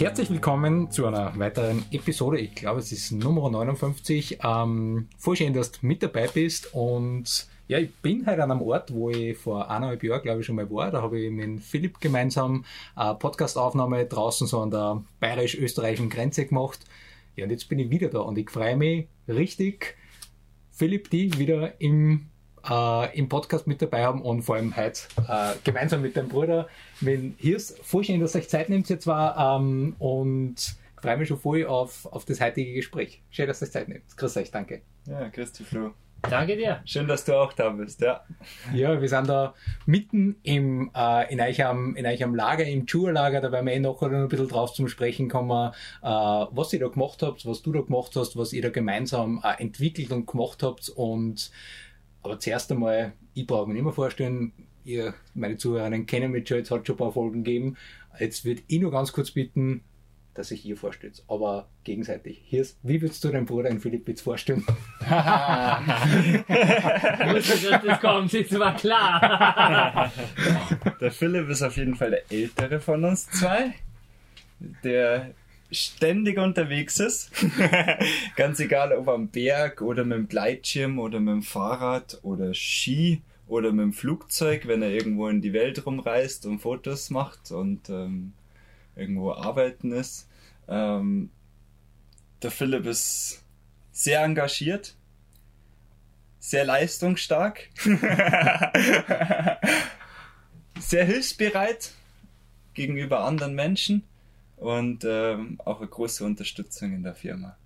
Herzlich willkommen zu einer weiteren Episode. Ich glaube, es ist Nummer 59. Ähm, voll schön, dass du mit dabei bist. Und ja, ich bin halt an einem Ort, wo ich vor eineinhalb Jahren, glaube ich, schon mal war. Da habe ich mit Philipp gemeinsam eine Podcastaufnahme draußen so an der bayerisch-österreichischen Grenze gemacht. Ja, und jetzt bin ich wieder da und ich freue mich richtig, Philipp, die wieder im äh, im Podcast mit dabei haben und vor allem heute äh, gemeinsam mit deinem Bruder, mit Hirs. Voll schön, dass ihr euch Zeit nehmt jetzt zwar ähm, und freue mich schon voll auf, auf das heutige Gespräch. Schön, dass ihr euch Zeit nehmt. Grüß euch, danke. Ja, grüß dich, Flo. Danke dir. Schön, dass du auch da bist, ja. Ja, wir sind da mitten im, äh, in, euch am, in euch am Lager, im Tourlager, da werden wir eh noch ein bisschen drauf zum Sprechen kommen, äh, was ihr da gemacht habt, was du da gemacht hast, was ihr da gemeinsam äh, entwickelt und gemacht habt und aber zuerst einmal, ich brauche mir nicht mehr vorstellen, ihr, meine Zuhörerinnen kennen mich schon, jetzt hat schon ein paar Folgen gegeben. Jetzt würde ich nur ganz kurz bitten, dass ich ihr vorstellt, aber gegenseitig. Hier ist, wie würdest du deinen Bruder in Philipp jetzt vorstellen? das kommt, das war klar. Der Philipp ist auf jeden Fall der ältere von uns zwei, der ständig unterwegs ist. Ganz egal, ob am Berg oder mit dem Gleitschirm oder mit dem Fahrrad oder Ski oder mit dem Flugzeug, wenn er irgendwo in die Welt rumreist und Fotos macht und ähm, irgendwo arbeiten ist. Ähm, der Philipp ist sehr engagiert, sehr leistungsstark, sehr hilfsbereit gegenüber anderen Menschen und ähm, auch eine große Unterstützung in der Firma.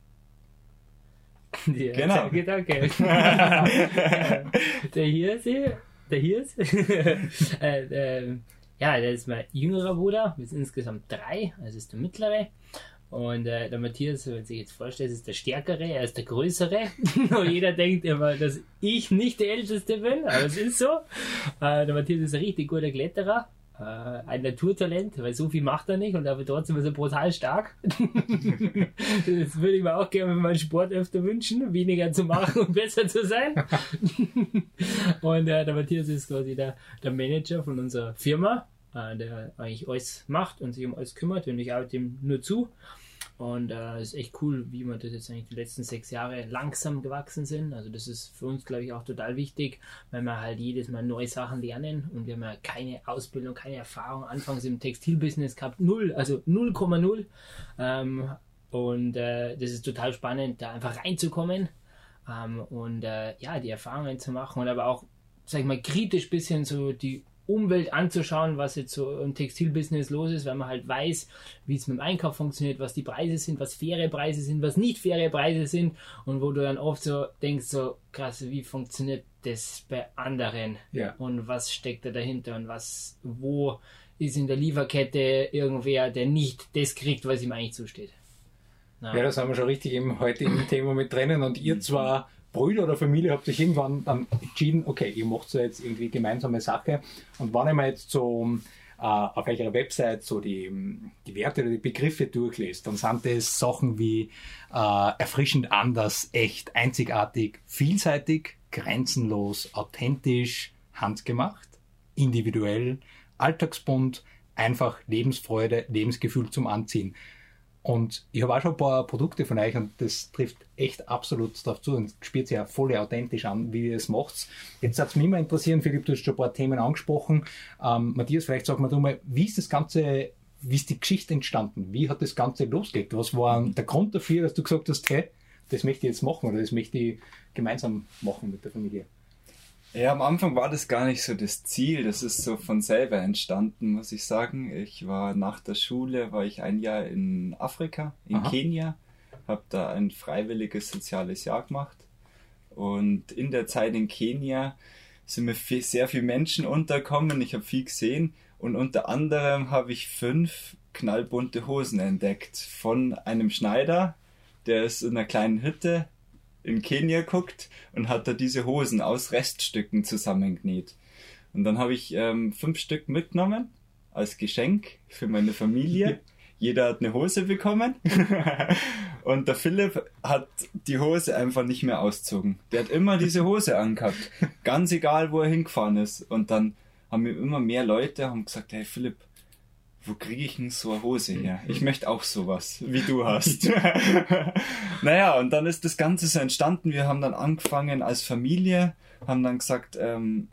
Ja, Genau. Danke, danke. der hier ist hier, der hier ist. äh, ähm, ja, der ist mein jüngerer Bruder. Wir sind insgesamt drei. Also ist der mittlere. Und äh, der Matthias, wenn sich jetzt vorstellt, ist der Stärkere, er ist der Größere. Und jeder denkt immer, dass ich nicht der Älteste bin, aber es ist so. Äh, der Matthias ist ein richtig guter Kletterer. Äh, ein Naturtalent, weil so viel macht er nicht und aber trotzdem ist er brutal stark. das würde ich mir auch gerne mit meinem Sport öfter wünschen, weniger zu machen und besser zu sein. und äh, der Matthias ist quasi der, der Manager von unserer Firma, äh, der eigentlich alles macht und sich um alles kümmert und ich arbeite ihm nur zu. Und äh, ist echt cool, wie wir das jetzt eigentlich die letzten sechs Jahre langsam gewachsen sind. Also das ist für uns, glaube ich, auch total wichtig, weil wir halt jedes Mal neue Sachen lernen und wir haben ja keine Ausbildung, keine Erfahrung. Anfangs im Textilbusiness gehabt, null, also 0,0. Ähm, und äh, das ist total spannend, da einfach reinzukommen ähm, und äh, ja, die Erfahrungen zu machen und aber auch, sag ich mal, kritisch bisschen so die Umwelt anzuschauen, was jetzt so im Textilbusiness los ist, weil man halt weiß, wie es mit dem Einkauf funktioniert, was die Preise sind, was faire Preise sind, was nicht faire Preise sind und wo du dann oft so denkst, so krass, wie funktioniert das bei anderen Ja. und was steckt da dahinter und was, wo ist in der Lieferkette irgendwer, der nicht das kriegt, was ihm eigentlich zusteht. Ja, da sind wir schon richtig im heutigen Thema mit drinnen. Und ihr zwar Brüder oder Familie habt euch irgendwann dann entschieden, okay, ihr macht so jetzt irgendwie gemeinsame Sache. Und wenn ich mir jetzt so äh, auf eurer Website so die, die Werte oder die Begriffe durchlest, dann sind das Sachen wie äh, erfrischend anders, echt, einzigartig, vielseitig, grenzenlos, authentisch, handgemacht, individuell, alltagsbunt, einfach Lebensfreude, Lebensgefühl zum Anziehen. Und ich habe auch schon ein paar Produkte von euch und das trifft echt absolut darauf zu und spürt sich ja voll authentisch an, wie ihr es macht. Jetzt hat es mich immer interessieren, Philipp, du hast schon ein paar Themen angesprochen. Ähm, Matthias, vielleicht sag mal du mal, wie ist das Ganze, wie ist die Geschichte entstanden? Wie hat das Ganze losgelegt? Was war der Grund dafür, dass du gesagt hast, hey, das möchte ich jetzt machen oder das möchte ich gemeinsam machen mit der Familie? Ja, am Anfang war das gar nicht so das Ziel. Das ist so von selber entstanden, muss ich sagen. Ich war nach der Schule, war ich ein Jahr in Afrika, in Aha. Kenia, habe da ein freiwilliges soziales Jahr gemacht Und in der Zeit in Kenia sind mir viel, sehr viele Menschen unterkommen. Ich habe viel gesehen. Und unter anderem habe ich fünf knallbunte Hosen entdeckt von einem Schneider, der ist in einer kleinen Hütte in Kenia guckt und hat da diese Hosen aus Reststücken zusammengenäht. Und dann habe ich ähm, fünf Stück mitgenommen als Geschenk für meine Familie. Jeder hat eine Hose bekommen. und der Philipp hat die Hose einfach nicht mehr auszogen. Der hat immer diese Hose angehabt. Ganz egal, wo er hingefahren ist. Und dann haben mir immer mehr Leute haben gesagt, hey Philipp, wo kriege ich denn so eine Hose her? Ich möchte auch sowas, wie du hast. naja, und dann ist das Ganze so entstanden. Wir haben dann angefangen als Familie, haben dann gesagt, ähm,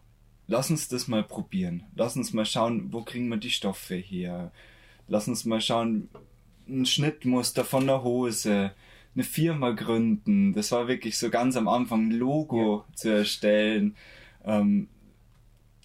lass uns das mal probieren. Lass uns mal schauen, wo kriegen wir die Stoffe her. Lass uns mal schauen, ein Schnittmuster von der Hose, eine Firma gründen. Das war wirklich so ganz am Anfang, ein Logo ja. zu erstellen. Ähm,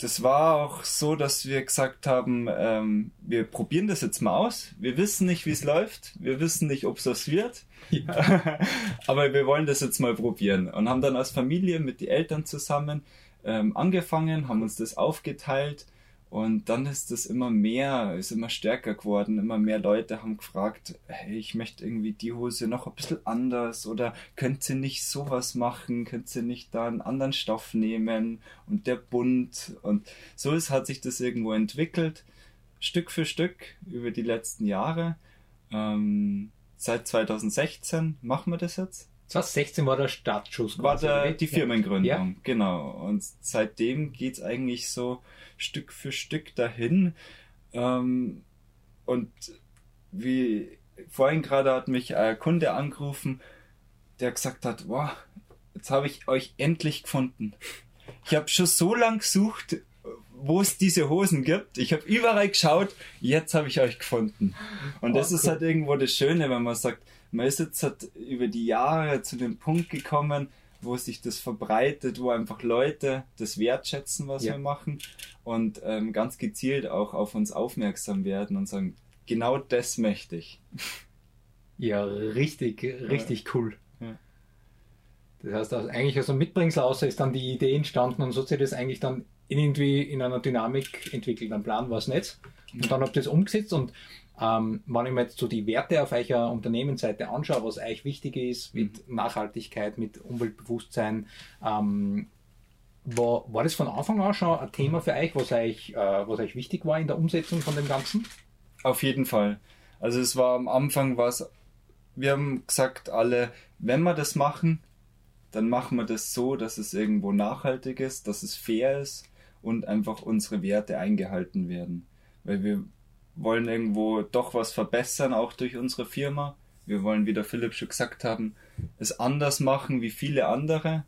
das war auch so, dass wir gesagt haben, ähm, wir probieren das jetzt mal aus. Wir wissen nicht, wie es läuft. Wir wissen nicht, ob es was wird. Ja. Aber wir wollen das jetzt mal probieren. Und haben dann als Familie mit den Eltern zusammen ähm, angefangen, haben uns das aufgeteilt und dann ist das immer mehr, ist immer stärker geworden. Immer mehr Leute haben gefragt, hey, ich möchte irgendwie die Hose noch ein bisschen anders oder könnt ihr nicht sowas machen? Könnt ihr nicht da einen anderen Stoff nehmen? Und der Bund. Und so ist, hat sich das irgendwo entwickelt. Stück für Stück über die letzten Jahre. Ähm, seit 2016 machen wir das jetzt. 2016 war der Startschuss. War der, die Firmengründung, ja. genau. Und seitdem geht's eigentlich so Stück für Stück dahin. Ähm, und wie vorhin gerade hat mich ein Kunde angerufen, der gesagt hat, wow, jetzt habe ich euch endlich gefunden. Ich habe schon so lange gesucht, wo es diese Hosen gibt. Ich habe überall geschaut, jetzt habe ich euch gefunden. Und oh, das ist halt irgendwo das Schöne, wenn man sagt, man ist jetzt halt über die Jahre zu dem Punkt gekommen, wo sich das verbreitet, wo einfach Leute das wertschätzen, was ja. wir machen und ähm, ganz gezielt auch auf uns aufmerksam werden und sagen, genau das möchte ich. Ja, richtig, richtig ja. cool. Ja. Das heißt, also eigentlich aus einem Mitbringsel außer ist dann die Idee entstanden und so hat sich das eigentlich dann irgendwie in einer Dynamik entwickelt. Ein Plan war es nicht. Und dann habt ihr es umgesetzt und ähm, wenn ich mir jetzt so die Werte auf eurer Unternehmensseite anschaue, was euch wichtig ist mit mhm. Nachhaltigkeit, mit Umweltbewusstsein, ähm, war, war das von Anfang an schon ein Thema für euch, was euch, äh, was euch wichtig war in der Umsetzung von dem Ganzen? Auf jeden Fall. Also es war am Anfang was, wir haben gesagt alle, wenn wir das machen, dann machen wir das so, dass es irgendwo nachhaltig ist, dass es fair ist und einfach unsere Werte eingehalten werden. Weil wir wollen irgendwo doch was verbessern, auch durch unsere Firma. Wir wollen, wie der Philipp schon gesagt haben, es anders machen wie viele andere.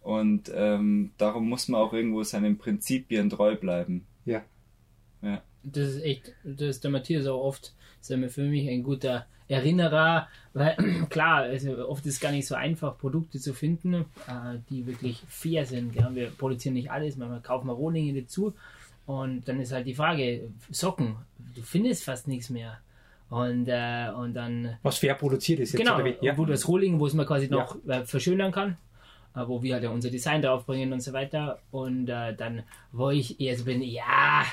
Und ähm, darum muss man auch irgendwo seinen Prinzipien treu bleiben. Ja. ja. Das ist echt, das ist der Matthias auch oft, sagen wir für mich ein guter Erinnerer, weil klar, also oft ist es gar nicht so einfach, Produkte zu finden, äh, die wirklich fair sind. Ja. Wir produzieren nicht alles, manchmal kaufen wir Rohlinge dazu und dann ist halt die Frage, Socken, du findest fast nichts mehr. Und, äh, und dann. Was fair produziert ist jetzt. Genau, ja. wo das Rohling, wo es man quasi noch ja. äh, verschönern kann. Äh, wo wir halt ja unser Design draufbringen und so weiter. Und äh, dann, wo ich eher so bin, ja,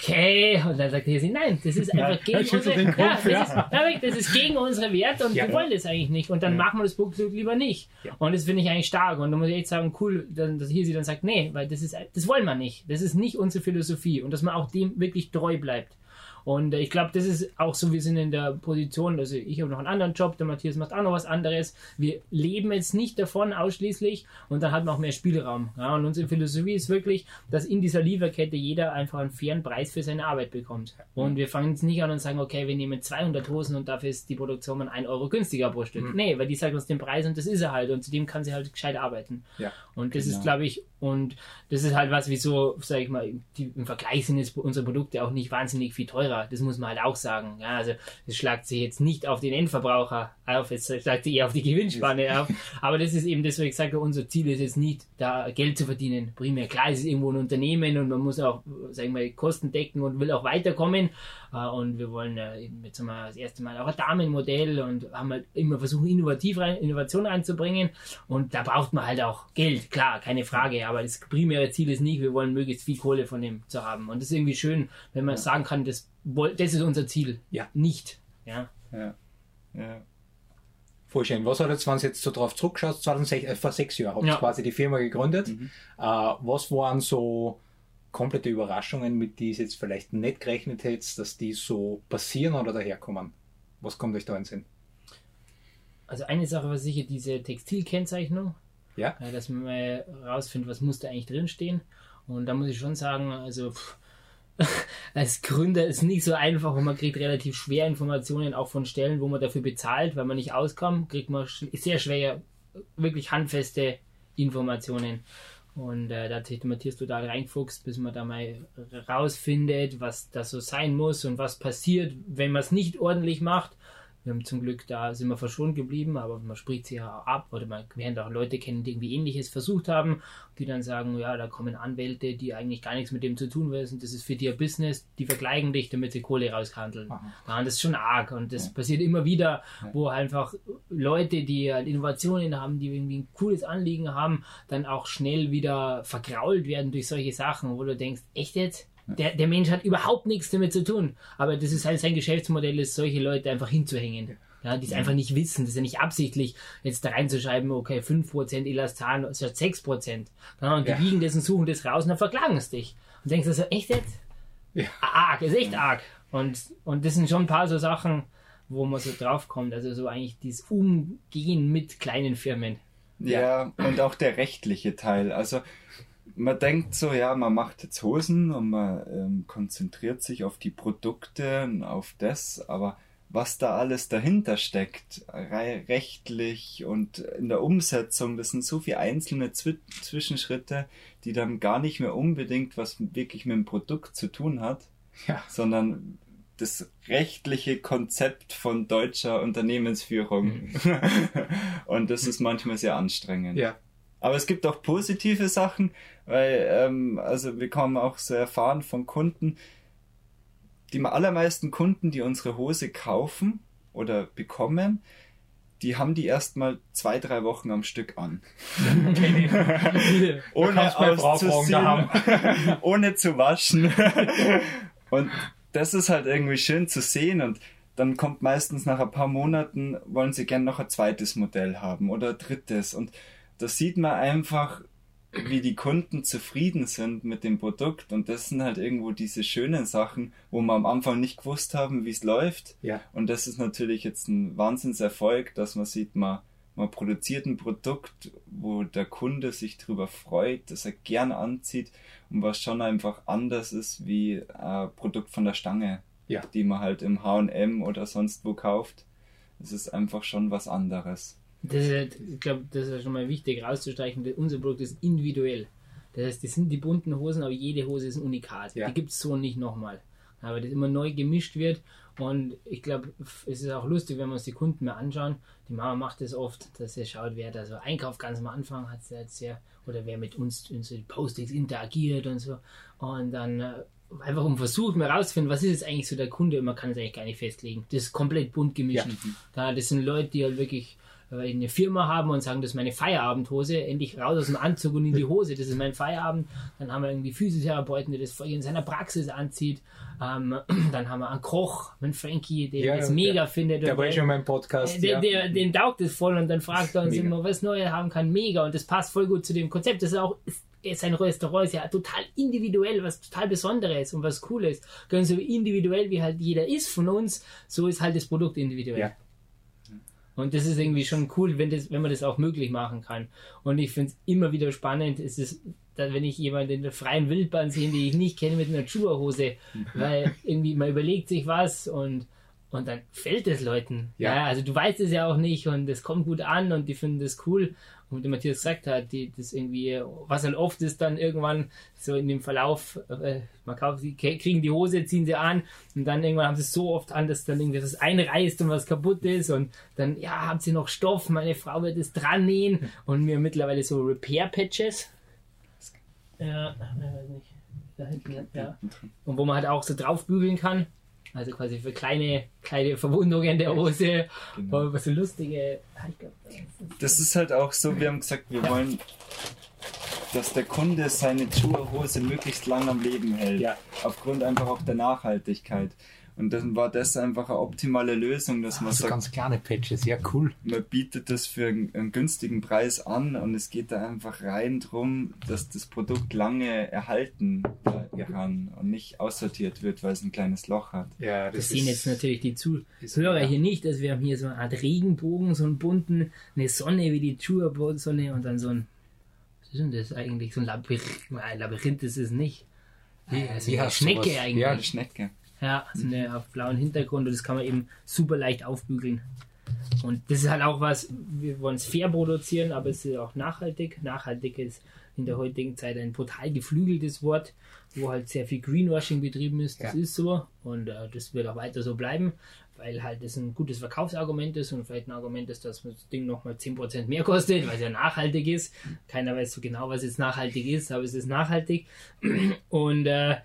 okay. Und dann sagt er sie, nein, das ist einfach gegen unsere, ja, das, ist, das ist gegen unsere Werte und ja, wir wollen das eigentlich nicht. Und dann ja. machen wir das Produkt lieber nicht. Und das finde ich eigentlich stark. Und da muss ich echt sagen, cool, dann, dass hier sie dann sagt, nee, weil das ist, das wollen wir nicht. Das ist nicht unsere Philosophie. Und dass man auch dem wirklich treu bleibt. Und äh, ich glaube, das ist auch so, wir sind in der Position, also ich habe noch einen anderen Job, der Matthias macht auch noch was anderes. Wir leben jetzt nicht davon ausschließlich und dann hat man auch mehr Spielraum. Ja, und unsere Philosophie ist wirklich, dass in dieser Lieferkette jeder einfach einen fairen Preis für seine Arbeit bekommt. Und wir fangen jetzt nicht an und sagen, okay, wir nehmen 200 Hosen und dafür ist die Produktion um 1 Euro günstiger pro Stück. Mhm. Nee, weil die sagt uns den Preis und das ist er halt und zudem kann sie halt gescheit arbeiten. Ja, und das genau. ist, glaube ich, Und das ist halt was, wieso, sag ich mal, die, im Vergleich sind jetzt unsere Produkte auch nicht wahnsinnig viel teurer. Das muss man halt auch sagen. Ja, also das schlagt sich jetzt nicht auf den Endverbraucher auf, es schlagt sich eher auf die Gewinnspanne auf. Aber das ist eben das, was ich gesagt habe, unser Ziel ist jetzt nicht, da Geld zu verdienen. Primär klar, es ist irgendwo ein Unternehmen und man muss auch, sag ich mal, Kosten decken und will auch weiterkommen. Äh, und wir wollen jetzt mal das erste Mal auch ein Damenmodell und haben halt immer versucht, innovativ rein, Innovation reinzubringen. Und da braucht man halt auch Geld, klar, keine Frage. Aber das primäre Ziel ist nicht, wir wollen möglichst viel Kohle von dem zu haben. Und das ist irgendwie schön, wenn man ja. sagen kann, das, das ist unser Ziel. Ja. Nicht. Ja. Ja. ja. Voll schön. Was hat jetzt, wenn du jetzt so drauf zurückschaust, 2006, äh, vor sechs Jahren habt ihr ja. quasi die Firma gegründet. Mhm. Äh, was waren so komplette Überraschungen, mit die ihr jetzt vielleicht nicht gerechnet hättet, dass die so passieren oder daherkommen? Was kommt euch da in den Sinn? Also eine Sache war sicher diese Textilkennzeichnung. Ja. ja dass man mal rausfindet, was muss da eigentlich drinstehen. Und da muss ich schon sagen, also pff, als Gründer ist nicht so einfach und man kriegt relativ schwer Informationen auch von Stellen, wo man dafür bezahlt, weil man nicht auskommt, kriegt man sehr schwer wirklich handfeste Informationen. Und äh, da sich Matthias total reinfuchst, bis man da mal rausfindet, was das so sein muss und was passiert, wenn man es nicht ordentlich macht. Wir haben zum Glück, da sind wir verschont geblieben, aber man spricht sich ja ab oder man lernt auch Leute kennen, die irgendwie ähnliches versucht haben, die dann sagen, ja, da kommen Anwälte, die eigentlich gar nichts mit dem zu tun wissen, das ist für die ein Business, die vergleichen dich, damit sie Kohle raushandeln. Ja, und das ist schon arg und das ja. passiert immer wieder, wo einfach Leute, die halt Innovationen haben, die irgendwie ein cooles Anliegen haben, dann auch schnell wieder vergrault werden durch solche Sachen, wo du denkst, echt jetzt? Der, der Mensch hat überhaupt nichts damit zu tun. Aber das ist halt sein Geschäftsmodell, ist solche Leute einfach hinzuhängen. Ja, die es einfach nicht wissen. Das ist ja nicht absichtlich, jetzt da reinzuschreiben, okay, 5% Elastan statt 6%. Ja, und die ja. wiegen das und suchen das raus und dann verklagen es dich. Und denkst du so, echt jetzt? Ja. Arg, ist echt arg. Und, und das sind schon ein paar so Sachen, wo man so draufkommt. Also so eigentlich dieses Umgehen mit kleinen Firmen. Ja, und auch der rechtliche Teil. Also man denkt so, ja, man macht jetzt Hosen und man ähm, konzentriert sich auf die Produkte und auf das, aber was da alles dahinter steckt, rechtlich und in der Umsetzung, das sind so viele einzelne Zwi Zwischenschritte, die dann gar nicht mehr unbedingt was wirklich mit dem Produkt zu tun hat, ja. sondern das rechtliche Konzept von deutscher Unternehmensführung. Mhm. und das ist manchmal sehr anstrengend. Ja. Aber es gibt auch positive Sachen, weil, ähm, also wir kommen auch so erfahren von Kunden, die allermeisten Kunden, die unsere Hose kaufen oder bekommen, die haben die erstmal zwei, drei Wochen am Stück an. ohne auszuziehen, ohne zu waschen. und das ist halt irgendwie schön zu sehen und dann kommt meistens nach ein paar Monaten, wollen sie gern noch ein zweites Modell haben oder ein drittes und da sieht man einfach, wie die Kunden zufrieden sind mit dem Produkt und das sind halt irgendwo diese schönen Sachen, wo wir am Anfang nicht gewusst haben, wie es läuft. Ja. Und das ist natürlich jetzt ein Wahnsinnserfolg, dass man sieht, man, man produziert ein Produkt, wo der Kunde sich darüber freut, dass er gern anzieht und was schon einfach anders ist wie ein Produkt von der Stange, ja. die man halt im H&M oder sonst wo kauft. Es ist einfach schon was anderes. Das ist halt, ich glaube, das ist schon mal wichtig rauszustreichen. Unser Produkt ist individuell. Das heißt, das sind die bunten Hosen, aber jede Hose ist ein Unikat. Ja. Die gibt es so nicht nochmal. Aber das immer neu gemischt wird. Und ich glaube, es ist auch lustig, wenn wir uns die Kunden mal anschauen. Die Mama macht das oft, dass sie schaut, wer da so einkauft. Ganz am Anfang hat sie jetzt sehr, oder wer mit uns in so Postings interagiert und so. Und dann äh, einfach um versucht mal rauszufinden, was ist jetzt eigentlich so der Kunde. Und man kann es eigentlich gar nicht festlegen. Das ist komplett bunt gemischt. Ja. Da, das sind Leute, die halt wirklich äh, eine Firma haben und sagen, das ist meine Feierabendhose, endlich raus aus dem Anzug und in die Hose, das ist mein Feierabend. Dann haben wir irgendwie Physiotherapeuten, der das in seiner Praxis anzieht. Ähm, dann haben wir einen Koch, einen Frankie, der ja, das mega der, findet. Der war schon in meinem Podcast. Der, ja. der, den taugt es voll und dann fragt er uns mega. immer, was Neues haben kann. Mega und das passt voll gut zu dem Konzept. Das ist auch sein Restaurant ist ja total individuell, was total Besonderes und was Cooles. Ganz so individuell wie halt jeder ist von uns, so ist halt das Produkt individuell. Ja. Und das ist irgendwie schon cool, wenn, das, wenn man das auch möglich machen kann. Und ich finde es immer wieder spannend, ist es, wenn ich jemanden in der freien Wildbahn sehe, die ich nicht kenne, mit einer Schuhhose, weil irgendwie man überlegt sich was und und dann fällt es Leuten. Ja. Ja. also du weißt es ja auch nicht und es kommt gut an und die finden das cool. Und wie Matthias gesagt hat, die, das irgendwie, was halt oft ist dann irgendwann so in dem Verlauf, äh, man kauft sie, kriegen die Hose, ziehen sie an und dann irgendwann haben sie es so oft an, dass dann irgendwie was einreißt und was kaputt ist und dann, ja, haben sie noch Stoff, meine Frau wird es dran nähen und mir mittlerweile so Repair-Patches. Ja, ich weiß nicht. Da hinten, ja. Und wo man halt auch so draufbügeln kann. Also quasi für kleine, kleine Verwundungen der Hose. Genau. Aber so lustige. Glaub, das ist- Das ist halt auch so, wir haben gesagt, wir wollen, dass der Kunde seine Schuhe-Hose möglichst lang am Leben hält. Ja. Aufgrund einfach auch der Nachhaltigkeit. Und dann war das einfach eine optimale Lösung, dass man Also sagt, ganz kleine Patches, ja cool. man bietet das für einen, einen günstigen Preis an und es geht da einfach rein drum, dass das Produkt lange erhalten bleiben kann und nicht aussortiert wird, weil es ein kleines Loch hat. Ja, Das sehen jetzt natürlich die Zuhörer ja. hier nicht. Also wir haben hier so eine Art Regenbogen, so einen bunten, eine Sonne wie die Chua-Sonne und dann so ein. Was ist denn das eigentlich? So ein Labyrinth. Labyrinth ist es nicht. Also wie eine heißt Schnecke sowas? eigentlich. Ja, Eine Schnecke. Ja, so eine auf blauen Hintergrund und das kann man eben super leicht aufbügeln. Und das ist halt auch was, wir wollen es fair produzieren, aber es ist auch nachhaltig. Nachhaltig ist in der heutigen Zeit ein brutal geflügeltes Wort, wo halt sehr viel Greenwashing betrieben ist. Das Ja. ist so und äh, das wird auch weiter so bleiben, weil halt das ein gutes Verkaufsargument ist und vielleicht ein Argument ist, dass das Ding nochmal 10% mehr kostet, weil es ja nachhaltig ist. Keiner weiß so genau, was jetzt nachhaltig ist, aber es ist nachhaltig. Und äh,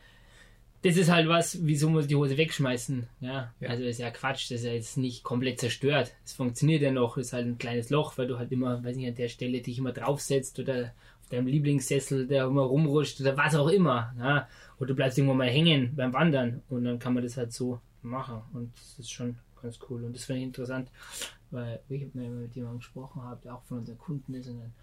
das ist halt was, wieso muss die Hose wegschmeißen. Ja, Ja. also ist ja Quatsch, das ist ja jetzt nicht komplett zerstört. Es funktioniert ja noch, ist halt ein kleines Loch, weil du halt immer, weiß nicht, an der Stelle dich immer draufsetzt oder auf deinem Lieblingssessel, der immer rumrutscht oder was auch immer. Ja, oder du bleibst irgendwo mal hängen beim Wandern und dann kann man das halt so machen und das ist schon ganz cool und das finde ich interessant, weil ich habe mit jemandem gesprochen habe, der auch von unseren Kunden ist und dann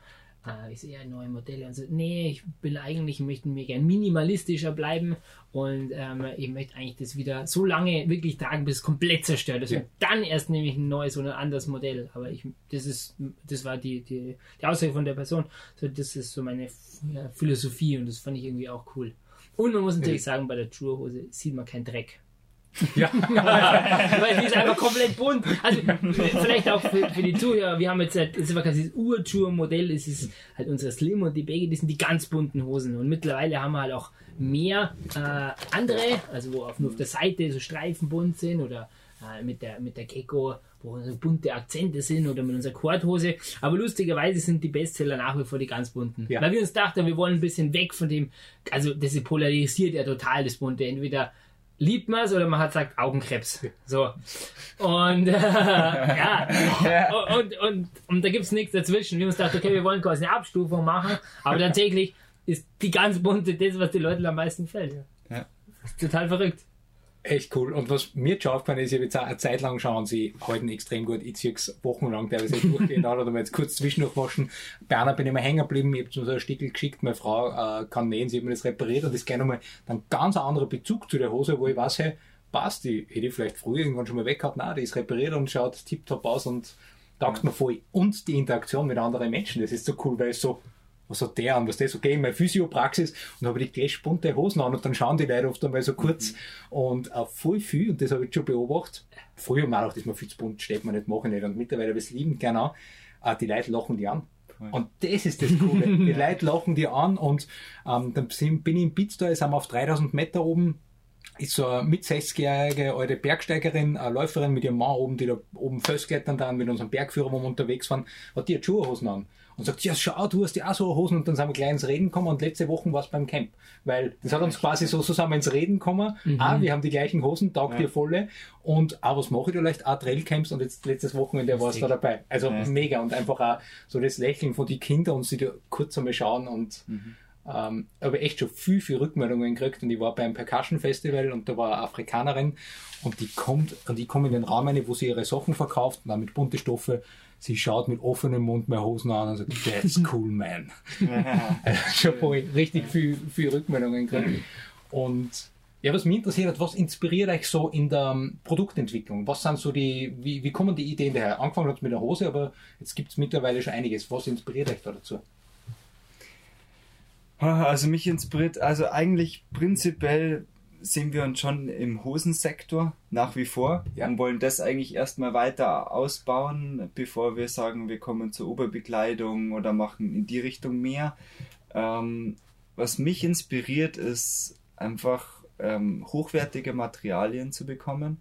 äh, ich sehe ja neue Modelle und so, nee, ich will eigentlich, ich möchte mir gerne minimalistischer bleiben und ähm, ich möchte eigentlich das wieder so lange wirklich tragen, bis es komplett zerstört ist. Ja. Und dann erst nehme ich ein neues oder ein anderes Modell. Aber ich, das ist, das war die, die, die Aussage von der Person. So, das ist so meine ja, Philosophie und das fand ich irgendwie auch cool. Und man muss natürlich sagen, bei der True-Hose sieht man keinen Dreck. Ja. Weil die ist einfach komplett bunt. Also vielleicht auch für, für die Zuhörer, wir haben jetzt halt, das ist einfach dieses Ur-Tour-Modell, es ist halt unsere Slim und die Baggy, die sind die ganz bunten Hosen. Und mittlerweile haben wir halt auch mehr äh, andere, also wo auf, nur auf der Seite so Streifen bunt sind oder äh, mit der, mit der Gecko, wo so bunte Akzente sind oder mit unserer Korthose. Aber lustigerweise sind die Bestseller nach wie vor die ganz bunten. Ja. Weil wir uns dachten, wir wollen ein bisschen weg von dem, also das polarisiert ja total das Bunte. Entweder liebt man es oder man hat sagt Augenkrebs. So. Und äh, ja, und, und, und da gibt es nichts dazwischen. Wir haben uns gedacht, okay, wir wollen quasi eine Abstufung machen, aber tatsächlich ist die ganz bunte das, was den Leuten am meisten gefällt. Ja. Das ist total verrückt. Echt cool. Und was mir schon aufgefallen ist, ich habe jetzt auch eine Zeit lang schauen, sie halten extrem gut. Ich ziehe es wochenlang teilweise durchgehend an oder mal jetzt kurz zwischendurch waschen. Bei einer bin ich mal hängen geblieben, ich habe so ein Stickel geschickt, meine Frau äh, kann nähen, sie hat mir das repariert und das ist gleich nochmal dann ganz anderer Bezug zu der Hose, wo ich weiß, hey, passt, die hätte ich vielleicht früher irgendwann schon mal weg gehabt. Nein, die ist repariert und schaut tiptop aus und taugt mir voll. Und die Interaktion mit anderen Menschen, das ist so cool, weil es so was hat der an, was das, okay, in meiner Physiopraxis und habe die gleich bunte Hosen an und dann schauen die Leute oft einmal so kurz. Und auch voll viel, und das habe ich schon beobachtet, früher mal auch, dass man viel zu bunt steht, man nicht, mache ich nicht, und mittlerweile ich es liebend gerne an, äh, die Leute lachen die an. Und das ist das Coole. Die Leute lachen die an und ähm, dann sind, bin ich im Pitztal, sind wir auf 3000 Meter oben, ist so eine mit 60-jährige alte Bergsteigerin, eine Läuferin mit ihrem Mann oben, die da oben Felsklettern dann mit unserem Bergführer, wo wir unterwegs waren, hat die jetzt Schuhhosen an. Und sagt, ja, schau, du hast ja auch so Hosen. Und dann sind wir gleich ins Reden gekommen und letzte Woche war es beim Camp. Weil das hat uns quasi so, wir ins Reden gekommen. Ah, wir haben die gleichen Hosen, taugt dir volle. Und auch, was mache ich vielleicht? Auch Trailcamps und jetzt letztes Wochenende war es da dabei. Also Ja. mega und einfach auch so das Lächeln von den Kindern und sie da kurz einmal schauen und ähm, aber echt schon viel, viel Rückmeldungen gekriegt und ich war beim Percussion Festival und da war eine Afrikanerin und die kommt und ich komme in den Raum rein, wo sie ihre Sachen verkauft und dann mit bunte Stoffe. Sie schaut mit offenem Mund meine Hosen an und sagt, that's cool, man. Also schon voll richtig viel, viel Rückmeldungen gekriegt. Und ja, was mich interessiert hat, was inspiriert euch so in der ähm, Produktentwicklung? Was sind so die, wie, wie kommen die Ideen daher? Angefangen hat es mit der Hose, aber jetzt gibt es mittlerweile schon einiges. Was inspiriert euch da dazu? Also mich inspiriert, also eigentlich prinzipiell sehen wir uns schon im Hosensektor nach wie vor Ja. und wollen das eigentlich erstmal weiter ausbauen, bevor wir sagen, wir kommen zur Oberbekleidung oder machen in die Richtung mehr. Ähm, was mich inspiriert, ist einfach ähm, hochwertige Materialien zu bekommen,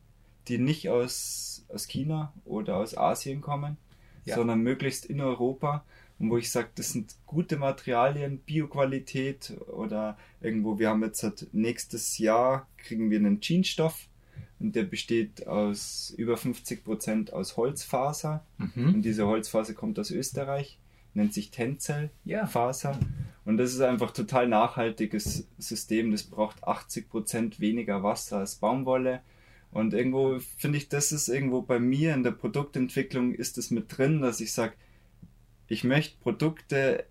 die nicht aus, aus China oder aus Asien kommen, Ja. sondern möglichst in Europa. Und wo ich sage, das sind gute Materialien, Bioqualität oder irgendwo, wir haben jetzt halt nächstes Jahr kriegen wir einen Jeansstoff und der besteht aus über 50 Prozent aus Holzfaser Mhm. und diese Holzfaser kommt aus Österreich, nennt sich Tencel Ja. Faser und das ist einfach total nachhaltiges System, das braucht 80 Prozent weniger Wasser als Baumwolle und irgendwo finde ich, das ist irgendwo bei mir in der Produktentwicklung ist es mit drin, dass ich sage, ich möchte Produkte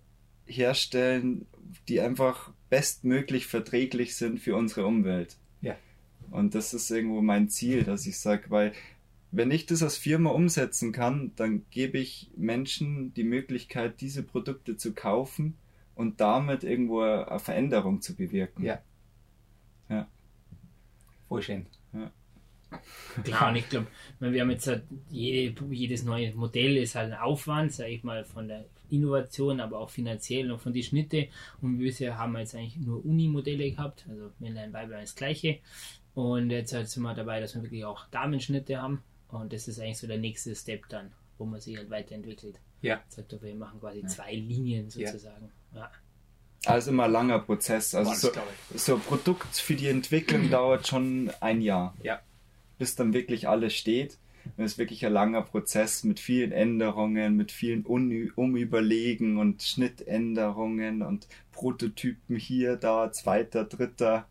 herstellen, die einfach bestmöglich verträglich sind für unsere Umwelt. Ja. Und das ist irgendwo mein Ziel, dass ich sage, weil wenn ich das als Firma umsetzen kann, dann gebe ich Menschen die Möglichkeit, diese Produkte zu kaufen und damit irgendwo eine Veränderung zu bewirken. Ja. Ja. Voll schön. Klar, und ich glaube, wir haben jetzt halt jede, jedes neue Modell ist halt ein Aufwand, sage ich mal, von der Innovation, aber auch finanziell und von die Schnitte. Und wir bisher haben wir jetzt eigentlich nur Uni-Modelle gehabt, also Männlein, Weiblein das gleiche. Und jetzt halt sind wir dabei, dass wir wirklich auch Damenschnitte haben. Und das ist eigentlich so der nächste Step dann, wo man sich halt weiterentwickelt. Ja. Sagt, wir machen quasi zwei Linien Ja. sozusagen. Ja. Also immer ein langer Prozess. Also Boah, das so, so ein Produkt für die Entwicklung dauert schon ein Jahr. Ja. Bis dann wirklich alles steht. Und es ist wirklich ein langer Prozess mit vielen Änderungen, mit vielen Un Umüberlegen und Schnittänderungen und Prototypen hier, da, zweiter, dritter,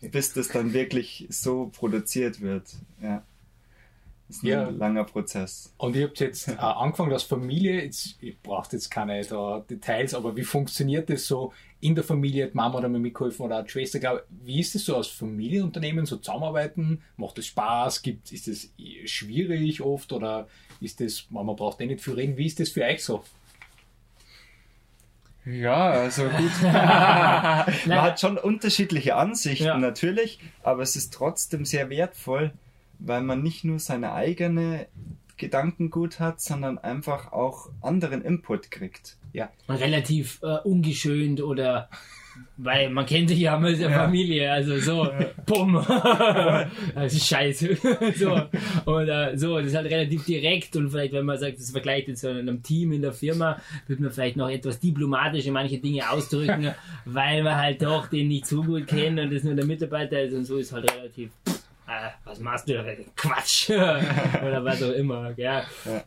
bis das dann wirklich so produziert wird. Ja. Das ist ein Ja. langer Prozess. Und ihr habt jetzt äh, angefangen als Familie, jetzt, ihr braucht jetzt keine da, Details, aber wie funktioniert das so in der Familie? Hat Mama da mal mitgeholfen oder hat Schwester, glaub, wie ist das so als Familienunternehmen, so zusammenarbeiten? Macht das Spaß? Gibt, ist das schwierig oft oder ist das, Mama braucht eh nicht viel reden, wie ist das für euch so? Ja, also gut. Man hat schon unterschiedliche Ansichten Ja. natürlich, aber es ist trotzdem sehr wertvoll, weil man nicht nur seine eigene Gedankengut hat, sondern einfach auch anderen Input kriegt. Und relativ äh, ungeschönt oder weil man kennt sich ja mit der Ja. Familie, also so, bumm, das ist scheiße, so, oder so, das ist halt relativ direkt und vielleicht, wenn man sagt, das vergleicht jetzt so einem Team in der Firma, wird man vielleicht noch etwas diplomatischer manche Dinge ausdrücken, weil man halt doch den nicht so gut kennt und das nur der Mitarbeiter ist und so ist halt relativ, äh, was machst du da? Quatsch! Oder was auch immer, ja.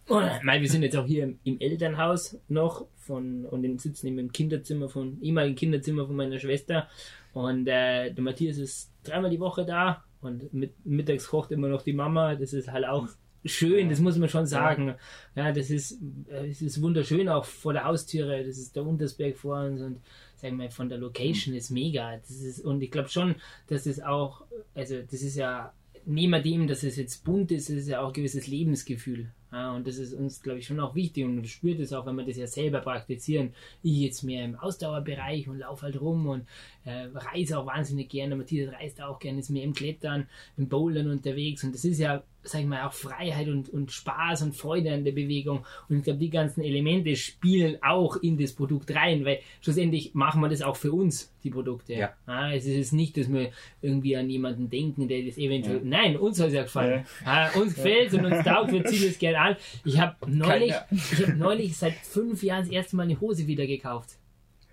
Und, mein, wir sind jetzt auch hier im, im Elternhaus noch von, und im sitzen im Kinderzimmer von, ehemaligen Kinderzimmer von meiner Schwester. Und äh, der Matthias ist dreimal die Woche da und mit, mittags kocht immer noch die Mama. Das ist halt auch schön, das muss man schon sagen. Ja, das ist, äh, es ist wunderschön, auch vor der Haustüre. Das ist der Untersberg vor uns und sagen wir von der Location ist mega. Das ist, und ich glaube schon, dass es auch, also das ist ja neben dem, dass es jetzt bunt ist, ist ja auch ein gewisses Lebensgefühl. Ja, und das ist uns, glaube ich, schon auch wichtig und man spürt es auch, wenn wir das ja selber praktizieren. Ich jetzt mehr im Ausdauerbereich und laufe halt rum und äh, reise auch wahnsinnig gerne. Matthias reist auch gerne, ist mehr im Klettern, im Bouldern unterwegs und das ist ja, sag ich mal, auch Freiheit und, und Spaß und Freude an der Bewegung. Und ich glaube, die ganzen Elemente spielen auch in das Produkt rein, weil schlussendlich machen wir das auch für uns, die Produkte. Ja. Ah, es ist nicht, dass wir irgendwie an jemanden denken, der das eventuell. Nein, uns soll es ja gefallen. Ah, uns gefällt und uns taugt, wir ziehen es gerne an. Ich habe neulich, ich habe neulich seit fünf Jahren das erste Mal eine Hose wieder gekauft.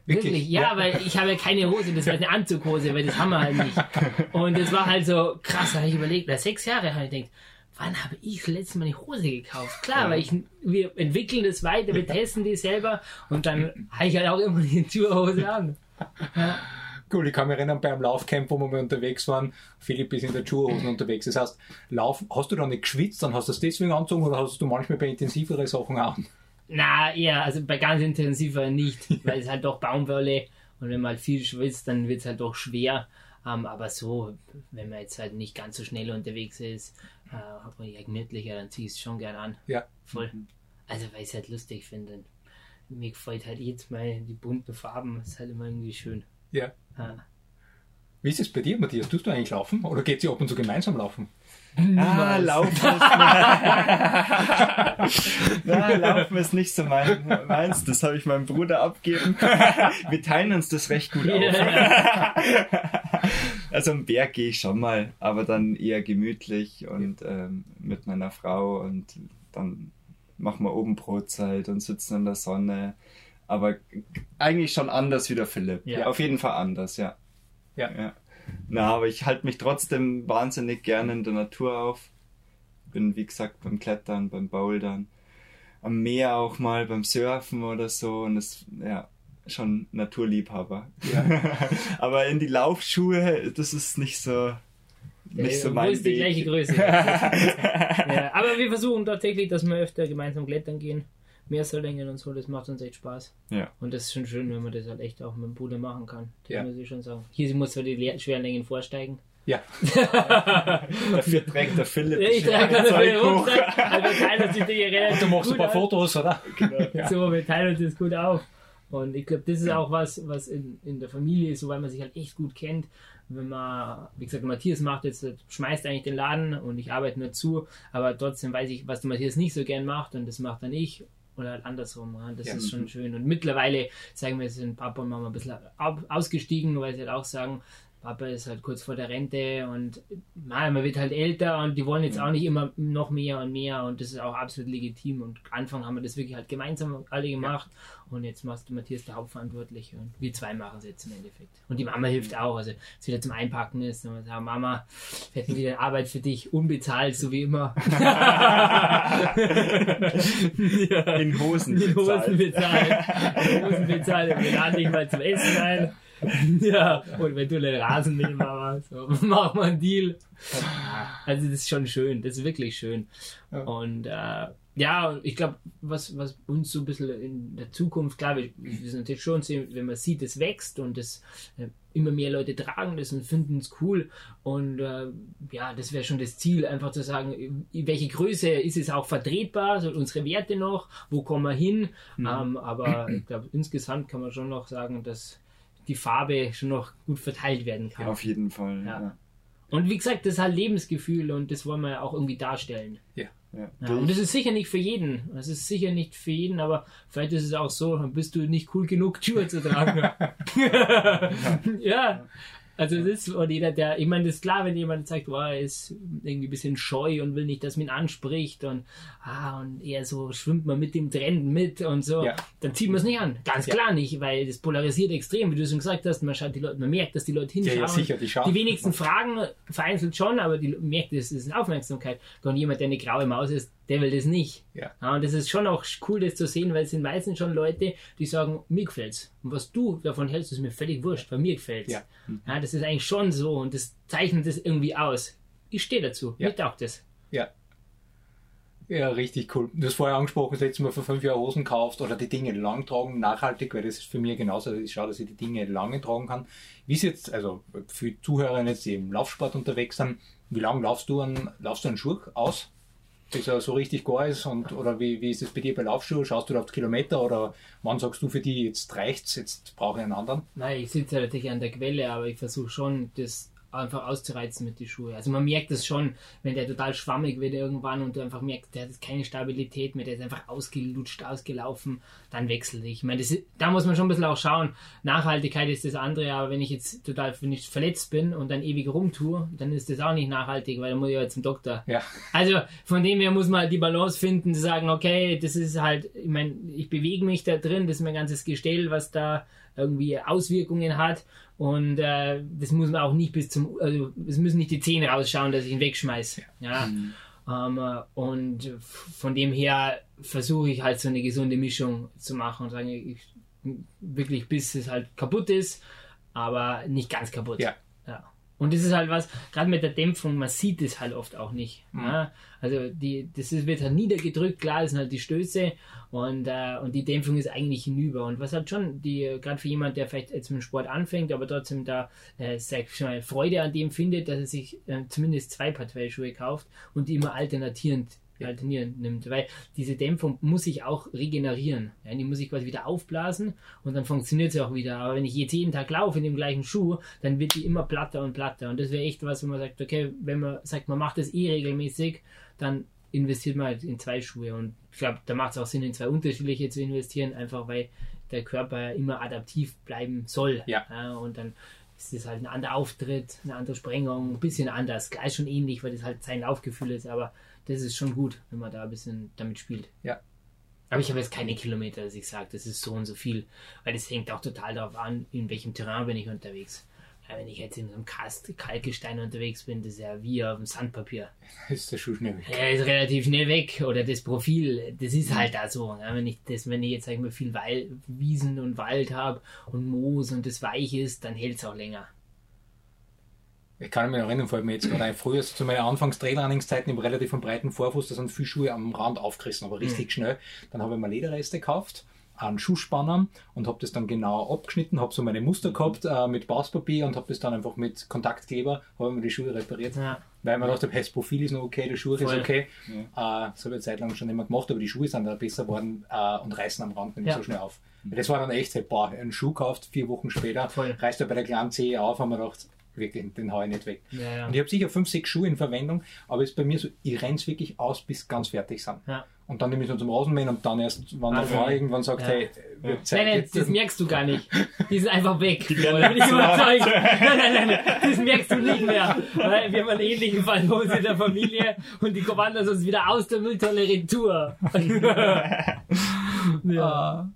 Wirklich? Wirklich? Ja, weil ich habe ja keine Hose, das war eine Anzughose, weil das haben wir halt nicht. Und das war halt so krass, da habe ich überlegt, na, sechs Jahre habe ich gedacht, wann habe ich das letzte Mal eine Hose gekauft? Klar, weil ich, wir entwickeln das weiter, wir testen die selber und dann habe ich halt auch immer die Tourhose an. Cool, ich kann mich erinnern, beim Laufcamp, wo wir unterwegs waren, Philipp ist in der Schuhhosen unterwegs. Das heißt, Lauf, hast du da nicht geschwitzt, dann hast du es deswegen angezogen oder hast du manchmal bei intensivere Sachen an? Na, eher, also bei ganz intensiver nicht, weil es halt doch Baumwolle und wenn man halt viel schwitzt, dann wird es halt doch schwer. Ähm, aber so, wenn man jetzt halt nicht ganz so schnell unterwegs ist, äh, hat man ja gemütlicher, dann ziehe ich es schon gern an. Ja. Voll. Also, weil ich es halt lustig finde. Mir gefällt halt jetzt mal die bunten Farben, ist halt immer irgendwie schön. Ja. Ah. Wie ist es bei dir, Matthias? Tust du eigentlich laufen oder geht sie ab und zu gemeinsam laufen? Ah, Laufen ist, Na, Laufen ist nicht so mein, meins. Das habe ich meinem Bruder abgeben. Wir teilen uns das recht gut auf. Also am Berg gehe ich schon mal, aber dann eher gemütlich und ähm, mit meiner Frau und dann machen wir oben Brotzeit und sitzen in der Sonne. Aber eigentlich schon anders wie der Philipp. Ja. Auf jeden Fall anders, ja. Ja. ja. Na, aber ich halte mich trotzdem wahnsinnig gerne in der Natur auf. Bin, wie gesagt, beim Klettern, beim Bouldern, am Meer auch mal, beim Surfen oder so. Und das, ja, schon Naturliebhaber. aber in die Laufschuhe, das ist nicht so, nicht so Wo mein ist die gleiche Größe? ja, aber wir versuchen tatsächlich, dass wir öfter gemeinsam klettern gehen. Meersalängen und so, das macht uns echt Spaß. Ja. Und das ist schon schön, wenn man das halt echt auch mit dem Bruder machen kann. Das Ja. muss ich schon sagen. Hier muss zwar die schweren Längen vorsteigen. Ja. Dafür trägt der Philipp Ich das trage den hoch. Rucksack, wir teilen uns die Dinge relativ Du machst ein paar auf. Fotos, oder? Ja. So, wir teilen uns das gut auf. Und ich glaube, das ist auch was, was in, in der Familie ist, so weil man sich halt echt gut kennt. Wenn man, wie gesagt, Matthias macht jetzt, schmeißt eigentlich den Laden und ich arbeite nur zu, aber trotzdem weiß ich, was der Matthias nicht so gern macht und das macht dann ich. Oder halt andersrum. Das Ja. ist schon schön. Und mittlerweile, sagen wir, sind Papa und Mama ein bisschen au- ausgestiegen, weil sie halt auch sagen, Papa ist halt kurz vor der Rente und man wird halt älter und die wollen jetzt auch nicht immer noch mehr und mehr und das ist auch absolut legitim und Anfang haben wir das wirklich halt gemeinsam alle gemacht und jetzt machst du Matthias der Hauptverantwortliche und wir zwei machen es jetzt im Endeffekt. Und die Mama hilft auch, also es wieder zum Einpacken ist, dann sagen Mama, wir hätten wieder Arbeit für dich, unbezahlt, so wie immer. ja. In Hosen In Hosen bezahlt. bezahlt. In Hosen bezahlt. Und wir laden dich mal zum Essen ein. Ja, und wenn du den Rasenmäher machst, so, mach mal einen Deal. Also das ist schon schön, das ist wirklich schön. Ja. Und äh, ja, ich glaube, was, was uns so ein bisschen in der Zukunft, klar, wir, wir sind natürlich schon wenn man sieht, es wächst und es äh, immer mehr Leute tragen das und finden es cool. Und äh, ja, das wäre schon das Ziel, einfach zu sagen, in welche Größe ist es auch vertretbar, so unsere Werte noch, wo kommen wir hin. Ähm, aber ich glaube, insgesamt kann man schon noch sagen, dass die Farbe schon noch gut verteilt werden kann. Auf jeden Fall. Ja. Ja. Und wie gesagt, das ist halt Lebensgefühl und das wollen wir ja auch irgendwie darstellen. Ja. Ja, und das ist sicher nicht für jeden. Das ist sicher nicht für jeden, aber vielleicht ist es auch so, dann bist du nicht cool genug, Schuhe zu tragen. ja. Also das ist und jeder, der, ich meine, das ist klar, wenn jemand sagt, wow, er ist irgendwie ein bisschen scheu und will nicht, dass man ihn anspricht und, ah, und eher so schwimmt man mit dem Trend mit und so, Ja. dann zieht man es nicht an. Ganz Ja. klar nicht, weil das polarisiert extrem, wie du schon gesagt hast, man schaut die Leute, man merkt, dass die Leute hinschauen. ja, sicher, die schauen. Die wenigsten fragen vereinzelt schon, aber die merkt, es ist eine Aufmerksamkeit. Und jemand, der eine graue Maus ist, der will das nicht. Ja. und das ist schon auch cool, das zu sehen, weil es sind meistens schon Leute, die sagen, mir gefällt's. Und was du davon hältst, ist mir völlig wurscht, weil mir gefällt's. Ja. Ja, das ist eigentlich schon so und das zeichnet das irgendwie aus. Ich stehe dazu. Ja. Mir taugt das. Ja. Ja, richtig cool. Du hast vorher angesprochen, das letzte Mal vor fünf Jahren Hosen gekauft oder die Dinge lang tragen, nachhaltig, weil das ist für mich genauso. Ich schaue, dass ich die Dinge lange tragen kann. Wie ist jetzt, also für Zuhörer jetzt, die im Laufsport unterwegs sind, wie lange laufst du einen, laufst du einen Schuh aus? Bis er so richtig gar ist und oder wie, wie ist es bei dir bei Laufschuhen? Schaust du da auf Kilometer oder wann sagst du für die, jetzt reicht's, jetzt brauche ich einen anderen? Nein, ich sitze natürlich an der Quelle, aber ich versuche schon, das einfach auszureizen mit die Schuhe. Also man merkt es schon, wenn der total schwammig wird irgendwann und du einfach merkst, der hat keine Stabilität mehr, der ist einfach ausgelutscht, ausgelaufen, dann wechsel ich. Ich meine, das da muss man schon ein bisschen auch schauen. Nachhaltigkeit ist das andere, aber wenn ich jetzt total, wenn ich verletzt bin und dann ewig rumtue, dann ist das auch nicht nachhaltig, weil dann muss ich ja zum Doktor. Ja. Also von dem her muss man halt die Balance finden, zu sagen, okay, das ist halt, ich meine, ich bewege mich da drin, das ist mein ganzes Gestell, was da irgendwie Auswirkungen hat und äh, das muss man auch nicht bis zum, also es müssen nicht die Zähne rausschauen, dass ich ihn wegschmeiße. Ja. Ähm, äh, und von dem her versuche ich halt so eine gesunde Mischung zu machen und sagen, ich, wirklich bis es halt kaputt ist, aber nicht ganz kaputt. Ja. Und das ist halt was, gerade mit der Dämpfung, man sieht es halt oft auch nicht. Ja? Also die, das ist, wird halt niedergedrückt, klar, das sind halt die Stöße und, äh, und die Dämpfung ist eigentlich hinüber. Und was halt schon, die, gerade für jemand, der vielleicht jetzt mit dem Sport anfängt, aber trotzdem da äh, ich mal, Freude an dem findet, dass er sich äh, zumindest zwei Paar Schuhe kauft und die immer alternatierend alternieren nimmt, weil diese Dämpfung muss sich auch regenerieren. Ja, die muss ich quasi wieder aufblasen und dann funktioniert sie auch wieder. Aber wenn ich jetzt jeden Tag laufe in dem gleichen Schuh, dann wird die immer platter und platter. Und das wäre echt was, wenn man sagt, okay, wenn man sagt, man macht das eh regelmäßig, dann investiert man halt in zwei Schuhe. Und ich glaube, da macht es auch Sinn, in zwei unterschiedliche zu investieren, einfach weil der Körper immer adaptiv bleiben soll. Ja. ja und dann ist das halt ein anderer Auftritt, eine andere Sprengung, ein bisschen anders. Gleich schon ähnlich, weil das halt sein Laufgefühl ist, aber das ist schon gut, wenn man da ein bisschen damit spielt. Ja. Aber ich habe jetzt keine Kilometer, dass ich sage, das ist so und so viel, weil das hängt auch total darauf an, in welchem Terrain bin ich unterwegs. Ja, wenn ich jetzt in einem Kast Kalkgestein unterwegs bin, das ist ja wie auf dem Sandpapier. Ist der Schuh schnell weg. Er ist relativ schnell weg oder das Profil, das ist halt da so. Ja, wenn ich das, wenn ich jetzt sag ich mal viel Wald, Wiesen und Wald habe und Moos und das weich ist, dann hält es auch länger. Ich kann mich erinnern, fällt mir jetzt gerade ein, früher zu meinen Anfangs-Trailrunningszeiten im relativ breiten Vorfuß, da sind viele Schuhe am Rand aufgerissen, aber richtig Mhm. schnell. Dann habe ich mir Lederreste gekauft, einen Schuhspanner und habe das dann genau abgeschnitten, habe so meine Muster gehabt äh, mit Bauspapier und habe das dann einfach mit Kontaktkleber, habe mir die Schuhe repariert. Ja. Weil gedacht habe, hey, das Profil ist noch okay, der Schuh ist okay. Äh, das habe ich eine Zeit lang schon immer gemacht, aber die Schuhe sind dann besser geworden äh, und reißen am Rand nicht Ja. so schnell auf. Das war dann echt so, boah, einen Schuh gekauft, vier Wochen später, Voll. reißt er bei der kleinen Zehe auf, haben wir gedacht, wirklich, den hau ich nicht weg. Ja, ja. Und ich habe sicher fünf, sechs Schuhe in Verwendung, aber es ist bei mir so, ich renne wirklich aus, bis ganz fertig sind. Ja. Und dann nehme ich so zum Rasenmähen und dann erst, wenn der Also, Frau irgendwann sagt, hey, wird Zeit Nein, nein, das merkst du gar nicht. Die sind einfach weg. Die werden bin ich überzeugt. Nein, nein, nein, das merkst du nicht mehr. Weil wir haben einen ähnlichen Fall bei uns in der Familie und die wandern uns wieder aus der Mülltonne retour. ja. Ah,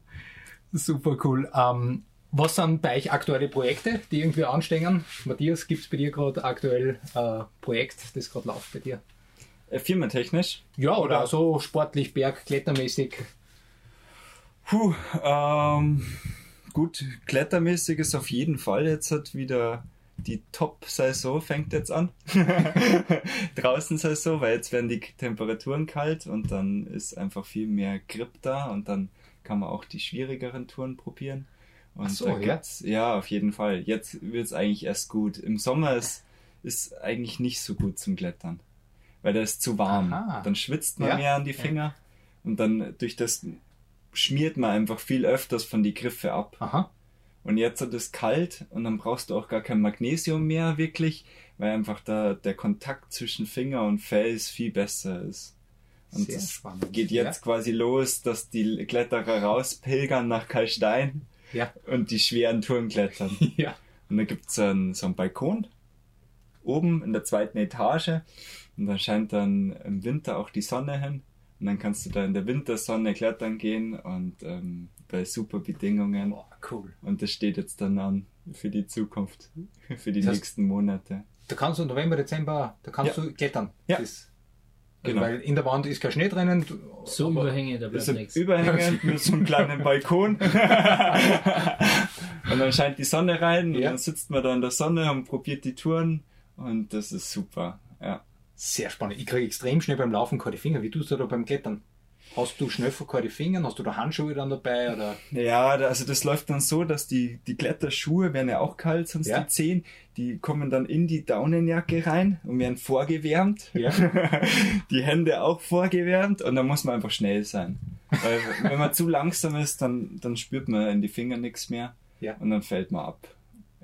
super cool. Ähm, was sind bei euch aktuelle Projekte, die irgendwie anstehen? Matthias, gibt es bei dir gerade aktuell ein Projekt, das gerade läuft bei dir? Äh, firmentechnisch. Ja, oder so sportlich, Berg, klettermäßig. Puh, ähm, gut, klettermäßig ist auf jeden Fall jetzt hat wieder die Top-Saison fängt jetzt an. Draußen Saison, weil jetzt werden die Temperaturen kalt und dann ist einfach viel mehr Grip da und dann kann man auch die schwierigeren Touren probieren. Und Ach so, da ja? gibt's, ja, auf jeden Fall. Jetzt wird es eigentlich erst gut. Im Sommer ist, ist eigentlich nicht so gut zum Klettern, weil da ist zu warm. Aha. Dann schwitzt man Ja. mehr an die Finger und dann durch das schmiert man einfach viel öfters von die Griffe ab. Aha. Und jetzt ist es kalt und dann brauchst du auch gar kein Magnesium mehr wirklich, weil einfach da der Kontakt zwischen Finger und Fels viel besser ist. Und Sehr es spannend. geht jetzt quasi los, dass die Kletterer rauspilgern nach Karlstein Ja. und die schweren Touren klettern. Ja. Und da gibt es einen, so einen Balkon oben in der zweiten Etage und da scheint dann im Winter auch die Sonne hin. Und dann kannst du da in der Wintersonne klettern gehen und ähm, bei super Bedingungen. Boah, cool. Und das steht jetzt dann an für die Zukunft, für die Das nächsten Monate. Da kannst du November, Dezember, da kannst Ja. du klettern. Ja. Das, Genau. Weil in der Wand ist kein Schnee drinnen. So aber- Überhänge, da Das bleibt nichts. Überhänge mit so einem kleinen Balkon. und dann scheint die Sonne rein und Ja. dann sitzt man da in der Sonne und probiert die Touren und das ist super. Ja. Sehr spannend. Ich kriege extrem schnell beim Laufen kalte Finger. Wie tust du da beim Klettern? Hast du schnell vor kalte Finger? Hast du da Handschuhe dann dabei? Oder? Ja, also das läuft dann so, dass die, die Kletterschuhe werden ja auch kalt, sonst Ja. die Zehen, die kommen dann in die Daunenjacke rein und werden vorgewärmt. Ja. die Hände auch vorgewärmt und dann muss man einfach schnell sein. Weil wenn man zu langsam ist, dann, dann spürt man in die Finger nichts mehr Ja. und dann fällt man ab.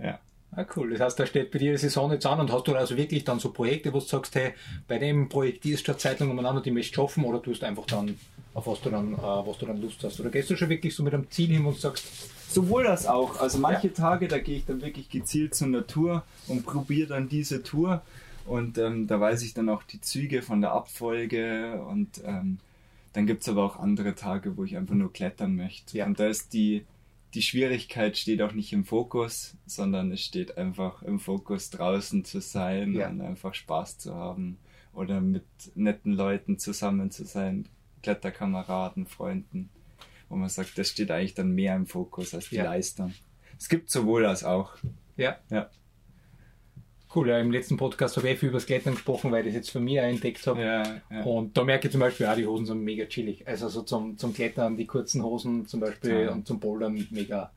Ja. Ah, cool. Das heißt, da steht bei dir die Saison jetzt an und hast du also wirklich dann so Projekte, wo du sagst, hey, bei dem projektierst du eine Zeit lang umeinander, die möchtest du schaffen oder tust einfach dann, auf was du dann, äh, was du dann Lust hast? Oder gehst du schon wirklich so mit einem Ziel hin und sagst, Sowohl das auch. Also manche Tage, da gehe ich dann wirklich gezielt zur Natur und probiere dann diese Tour. Und ähm, da weiß ich dann auch die Züge von der Abfolge. Und ähm, dann gibt es aber auch andere Tage, wo ich einfach nur klettern möchte. Ja. Und da ist die, die Schwierigkeit steht auch nicht im Fokus, sondern es steht einfach im Fokus, draußen zu sein Ja. und einfach Spaß zu haben. Oder mit netten Leuten zusammen zu sein, Kletterkameraden, Freunden wo man sagt, das steht eigentlich dann mehr im Fokus als die Ja. Leistung. Es gibt sowohl als auch. ja, Ja. Cool, ja, im letzten Podcast habe ich viel über das Klettern gesprochen, weil ich das jetzt für mich auch entdeckt habe. Ja, ja. Und da merke ich zum Beispiel auch, die Hosen sind mega chillig. Also so zum, zum Klettern, die kurzen Hosen zum Beispiel Ja. und zum Bouldern mega,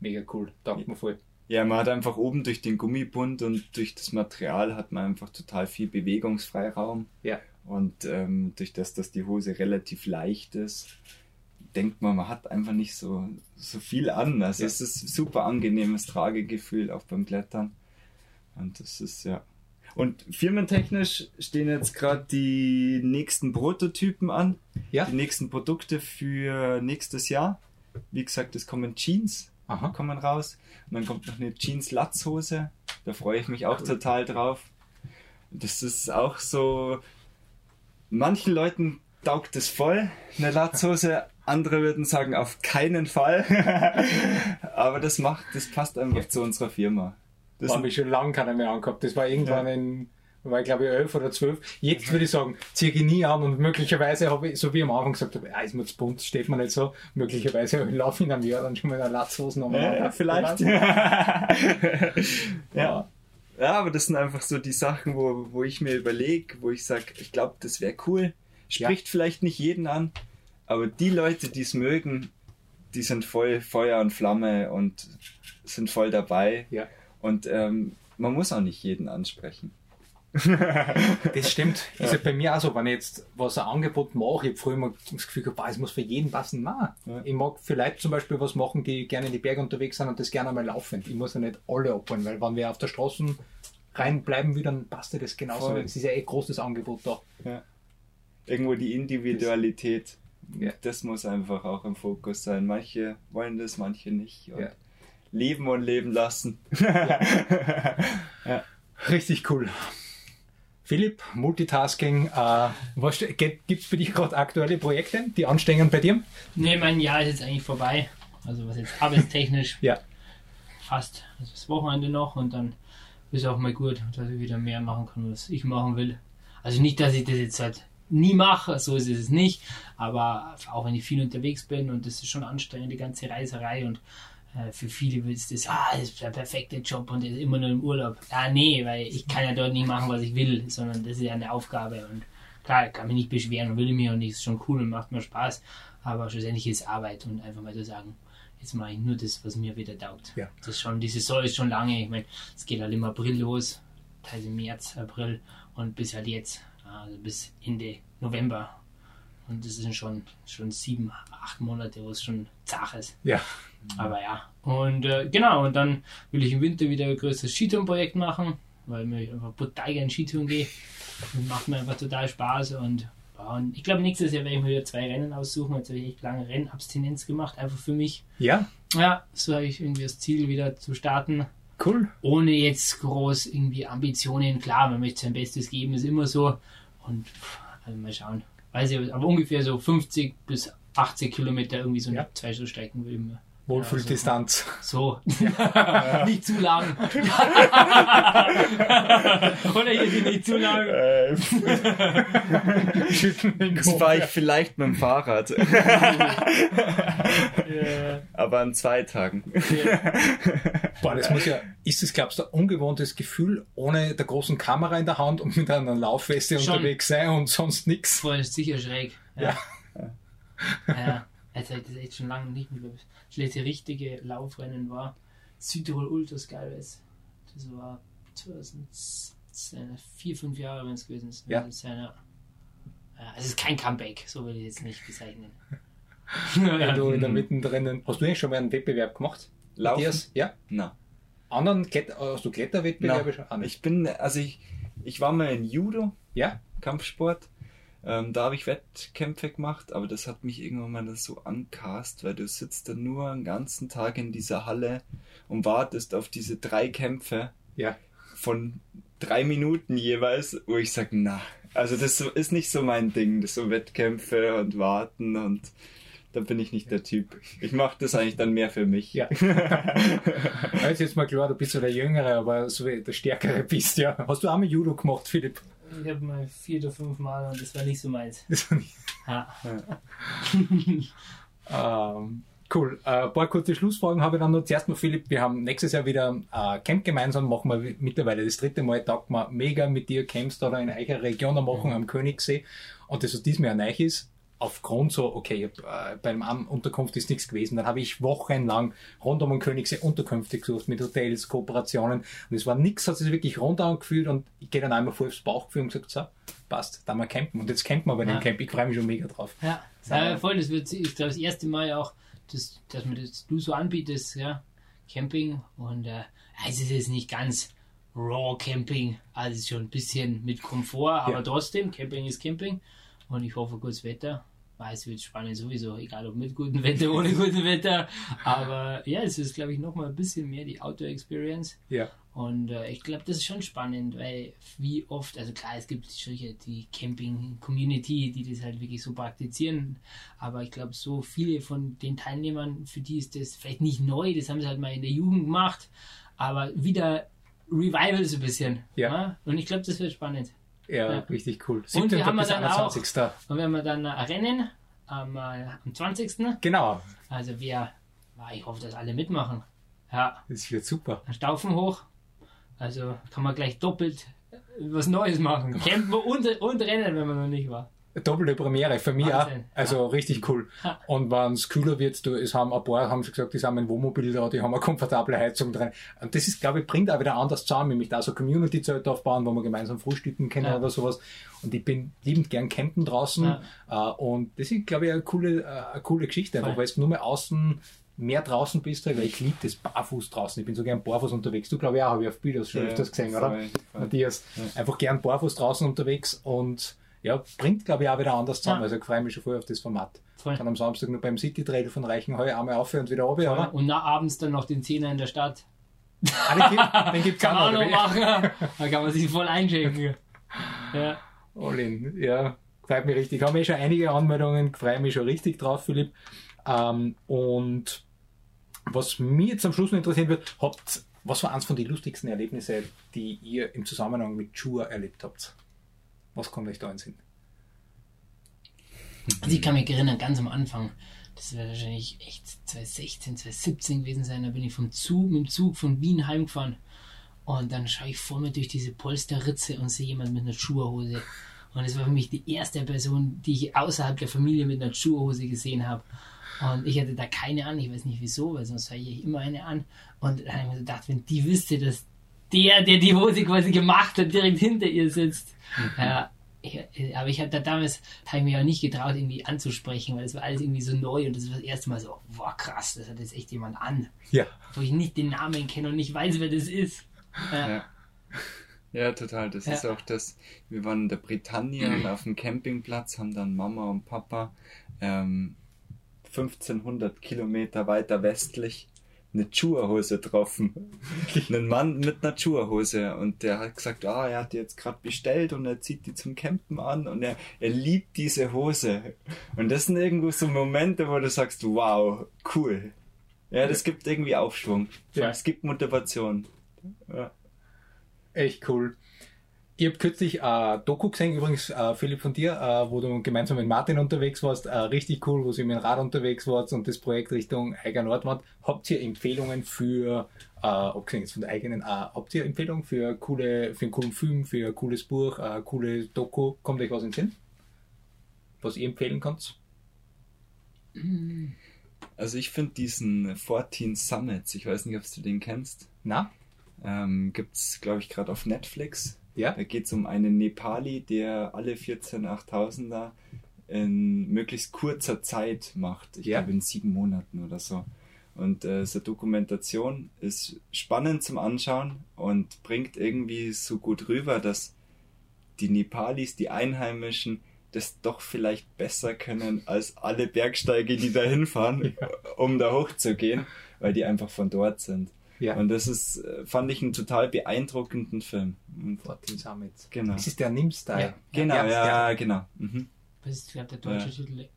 mega cool. Taugt mir voll. Ja, man hat einfach oben durch den Gummibund und durch das Material hat man einfach total viel Bewegungsfreiraum. Ja. Und ähm, durch das, dass die Hose relativ leicht ist, denkt man, man hat einfach nicht so, so viel an. Also es ist ein super angenehmes Tragegefühl auch beim Klettern. Und das ist ja. Und firmentechnisch stehen jetzt gerade die nächsten Prototypen an, Ja. die nächsten Produkte für nächstes Jahr. Wie gesagt, es kommen Jeans, Aha. kommen raus. Und dann kommt noch eine Jeans-Latzhose. Da freue ich mich auch total drauf. Das ist auch so. Manchen Leuten taugt es voll, eine Latzhose. Andere würden sagen, auf keinen Fall. Aber das macht, das passt einfach Ja. zu unserer Firma. Das habe ich schon lange keiner mehr angehabt. Das war irgendwann Ja. in, war ich glaube ich elf oder zwölf. Jetzt würde ich sagen, ziehe ich nie an und möglicherweise habe ich, so wie ich am Anfang gesagt habe, ah, ist mir zu bunt, steht mir nicht so. Möglicherweise laufe ich in einem Jahr dann schon mit einer Latzhosen um. ja, ja, vielleicht. Ja. ja. Ja, aber das sind einfach so die Sachen, wo, wo ich mir überlege, wo ich sage, ich glaube, das wäre cool. Spricht vielleicht nicht jeden an, aber die Leute, die es mögen, die sind voll Feuer und Flamme und sind voll dabei. Ja. Und ähm, man muss auch nicht jeden ansprechen. Das stimmt. Ist ja bei mir auch so, wenn ich jetzt was ein Angebot mache, ich habe früher immer das Gefühl gehabt, es muss für jeden passen. Nein. Ja. Ich mag für Leute zum Beispiel was machen, die gerne in die Berge unterwegs sind und das gerne einmal laufend. Ich muss ja nicht alle abholen, weil wenn wir auf der Straße reinbleiben will, dann passt ja das genauso. Es ist ja eh großes Angebot da. Irgendwo die Individualität, Ja. das muss einfach auch im Fokus sein. Manche wollen das, manche nicht. Ja. Leben und leben lassen. Richtig cool. Philipp, Multitasking, äh, was gibt es für dich gerade aktuelle Projekte, die anstehen bei dir? Nee, mein Jahr ist jetzt eigentlich vorbei. Also was jetzt arbeitstechnisch Ja. fast. Also das Wochenende noch und dann ist auch mal gut, dass ich wieder mehr machen kann, was ich machen will. Also nicht, dass ich das jetzt halt nie mache, so ist es nicht. Aber auch wenn ich viel unterwegs bin und das ist schon anstrengend, die ganze Reiserei und für viele ist das, ah, das ist der perfekte Job und ist immer nur im Urlaub. Ah, nee, weil ich kann ja dort nicht machen, was ich will, sondern das ist ja eine Aufgabe und klar, ich kann mich nicht beschweren und will mir und ist schon cool und macht mir Spaß, aber schlussendlich ist Arbeit und einfach mal zu sagen, jetzt mache ich nur das, was mir wieder taugt. Ja. Das ist schon, die Saison ist schon lange, ich meine, es geht halt im April los, teilweise März, April und bis halt jetzt, also bis Ende November. Und das sind schon, schon sieben, acht Monate, wo es schon zach ist. Ja. Aber ja. Und äh, genau, und dann will ich im Winter wieder ein größeres Skitourenprojekt machen, weil mir einfach brutal gerne Skitouren gehe. Und macht mir einfach total Spaß. Und, und ich glaube, nächstes Jahr werde ich mir wieder zwei Rennen aussuchen. Jetzt habe ich echt lange Rennabstinenz gemacht, einfach für mich. Ja, Ja, so habe ich irgendwie das Ziel, wieder zu starten. cool. Ohne jetzt groß irgendwie Ambitionen. Klar, man möchte sein Bestes geben, ist immer so. Und also mal schauen. Weiß ich, aber ungefähr so 50 bis 80 Kilometer irgendwie so Ja. zwei Strecken will ich mir Wohlfühldistanz. so. nicht zu lang. Oder hier die nicht zu lang. Äh, das fahre ich vielleicht mit dem Fahrrad. Ja. Aber an zwei Tagen. Boah, das muss ja, ist das, glaubst du, ein ungewohntes Gefühl, ohne der großen Kamera in der Hand und mit einer Laufweste Schon. unterwegs sein und sonst nichts? Voll ist sicher schräg. Ja. ja. Jetzt habe ich das echt schon lange nicht mehr. Das letzte richtige Laufrennen war Südtirol Ultra Skyrace. Das war 2004, vier, fünf Jahre, wenn es gewesen ist. Ja. Ist ja, es ist kein Comeback, so will ich jetzt nicht bezeichnen. Wenn du in der mittendrin, hast du eigentlich schon mal einen Wettbewerb gemacht? Laufen? Matthias? Ja. Na. Anderen Kletter, hast du Kletterwettbewerbe schon? Ah, nicht. ich bin, also ich, ich war mal in Judo, Ja? Kampfsport. Ähm, da habe ich Wettkämpfe gemacht, aber das hat mich irgendwann mal so ankast, weil du sitzt dann nur einen ganzen Tag in dieser Halle und wartest auf diese drei Kämpfe Ja. von drei Minuten jeweils, wo ich sage, na, also das ist nicht so mein Ding, das so Wettkämpfe und warten und da bin ich nicht der Typ. Ich mache das eigentlich dann mehr für mich. Ja. Ist jetzt mal klar, du bist so der Jüngere, aber so wie der Stärkere bist, ja. Hast du auch mal Judo gemacht, Philipp? Ich habe mal vier oder fünf Mal und das war nicht so meins. Das war nicht- Ja. Ähm, cool. Äh, ein paar kurze Schlussfragen habe ich dann noch. Zuerst mal, Philipp, wir haben nächstes Jahr wieder äh, Camp gemeinsam, machen wir mittlerweile das dritte Mal, taugt wir mega mit dir Camps da in eurer Region machen am Königssee. Und das, was diesmal neu ist, aufgrund so, okay, äh, beim Am Unterkunft ist nichts gewesen. Dann habe ich wochenlang rund um den Königssee Unterkünfte gesucht mit Hotels, Kooperationen und es war nichts, hat sich wirklich rund angefühlt und ich gehe dann einmal voll aufs Bauchgefühl und gesagt, so, passt, da mal campen. Und jetzt campen wir bei Ja. dem Camp. Ich freue mich schon mega drauf. Ja, ja voll, das wird, ich glaube, das erste Mal auch, dass, dass man das du so anbietest, ja, Camping und äh, es ist nicht ganz raw Camping, also schon ein bisschen mit Komfort, aber Ja. trotzdem, Camping ist Camping und ich hoffe, gutes Wetter. Weil es wird spannend sowieso, egal ob mit gutem Wetter, ohne gutem Wetter. Aber ja, es ist, glaube ich, nochmal ein bisschen mehr die Outdoor-Experience. Ja. Und äh, ich glaube, das ist schon spannend, weil wie oft, also klar, es gibt sicher die Camping-Community, die das halt wirklich so praktizieren, aber ich glaube, so viele von den Teilnehmern, für die ist das vielleicht nicht neu, das haben sie halt mal in der Jugend gemacht, aber wieder Revival so ein bisschen. Ja. Und ich glaube, das wird spannend. Ja, Ja. richtig cool. Und 17. wir haben bis dann auch- 21. Und wenn wir dann äh, rennen, am, äh, am 20. Genau, Also wir, ah, ich hoffe, dass alle mitmachen. Ja, das wird super. dann Staufen hoch. Also kann man gleich doppelt äh, was Neues machen. Campen und, und rennen, wenn man noch nicht war. Doppelte Premiere für mich auch. Wahnsinn. Also richtig cool. Und wenn es kühler wird, du, es haben ein paar haben schon gesagt, die haben ein Wohnmobil da, die haben eine komfortable Heizung drin. Und das ist, glaube ich, bringt auch wieder anders zusammen, nämlich da so Community-Zelt aufbauen, wo wir gemeinsam frühstücken können Ja. oder sowas. Und ich bin liebend gern campen draußen. Ja. Äh, und das ist, glaube ich, eine coole, äh, eine coole Geschichte, einfach, weil du nur mehr außen mehr draußen bist, weil ich liebe das barfuß draußen. Ich bin so gern barfuß unterwegs. Du, glaube ich, auch, habe ich auf Bildern schon Ja, öfters gesehen, oder? voll, voll. Matthias, Ja. einfach gern barfuß draußen unterwegs und ja, bringt, glaube ich, auch wieder anders zusammen. Ja. Also ich freue mich schon voll auf das Format. Voll. Dann am Samstag noch beim City Trail von Reichenheuer einmal auf und wieder runter, oder? Und nach abends dann noch den Zehner in der Stadt. Ah, den gibt- Kann auch noch. noch machen. Da kann man sich voll einchecken. Ja. All in. Ja, freut mich richtig. Haben eh schon einige Anmeldungen, freue mich schon richtig drauf, Philipp. Ähm, und was mich jetzt am Schluss noch interessieren wird, habt, was war eins von den lustigsten Erlebnissen, die ihr im Zusammenhang mit Schuhe erlebt habt? Was kommt euch da in Sinn? Also ich kann mich erinnern, ganz am Anfang, das wird wahrscheinlich echt 2016, 2017 gewesen sein, da bin ich vom Zug, mit dem Zug von Wien heimgefahren. Und dann schaue ich vor mir durch diese Polsterritze und sehe jemand mit einer Schuhhose. Und es war für mich die erste Person, die ich außerhalb der Familie mit einer Schuhhose gesehen habe. Und ich hatte da keine an, ich weiß nicht wieso, weil sonst habe ich immer eine an. Und dann habe ich mir gedacht, wenn die wüsste, dass der, der die Hose quasi gemacht hat, direkt hinter ihr sitzt. Ja, ich, aber ich habe da damals, habe ich mich auch nicht getraut, irgendwie anzusprechen, weil es war alles irgendwie so neu und das war das erste Mal so, boah krass, das hat jetzt echt jemand an, Ja. wo ich nicht den Namen kenne und nicht weiß, wer das ist. Ja. Ja. Ja, total. Das Ja. ist auch das. Wir waren in der Bretagne und auf dem Campingplatz, haben dann Mama und Papa ähm, 1500 Kilometer weiter westlich eine Schuhhose getroffen. Einen Mann mit einer Schuhhose und der hat gesagt, ah, er hat die jetzt gerade bestellt und er zieht die zum Campen an und er, er liebt diese Hose. Und das sind irgendwo so Momente, wo du sagst, wow, cool. Ja, das gibt irgendwie Aufschwung. Ja. Es gibt Motivation. Ja. Echt cool. Ich habe kürzlich äh, Doku gesehen, übrigens äh, Philipp von dir, äh, wo du gemeinsam mit Martin unterwegs warst. Äh, richtig cool, wo ihr mit dem Rad unterwegs wart und das Projekt Richtung Eiger Nordwand. Habt ihr Empfehlungen für, äh, abgesehen jetzt von der eigenen, äh, habt ihr Empfehlungen für coole, für einen coolen Film, für ein cooles Buch, äh, coole Doku? Kommt euch was in den Sinn? Was ihr empfehlen könnt? Also ich finde diesen 14 Summits, ich weiß nicht, ob du den kennst, Na? ähm, gibt's glaube ich gerade auf Netflix. Ja? Da geht es um einen Nepali, der alle 14 8000er in möglichst kurzer Zeit macht. Ich Ja. glaube in sieben Monaten oder so. Und äh, so Dokumentation ist spannend zum Anschauen und bringt irgendwie so gut rüber, dass die Nepalis, die Einheimischen, das doch vielleicht besser können als alle Bergsteiger, die da hinfahren, um da hochzugehen, weil die einfach von dort sind. Ja. Und das ist, äh, fand ich einen total beeindruckenden Film. Und, 14 Summits. genau. Das ist der Nim-Style. Ja, genau, ja, genau. Mhm. Was ist, glaube der deutsche Ja. Titel?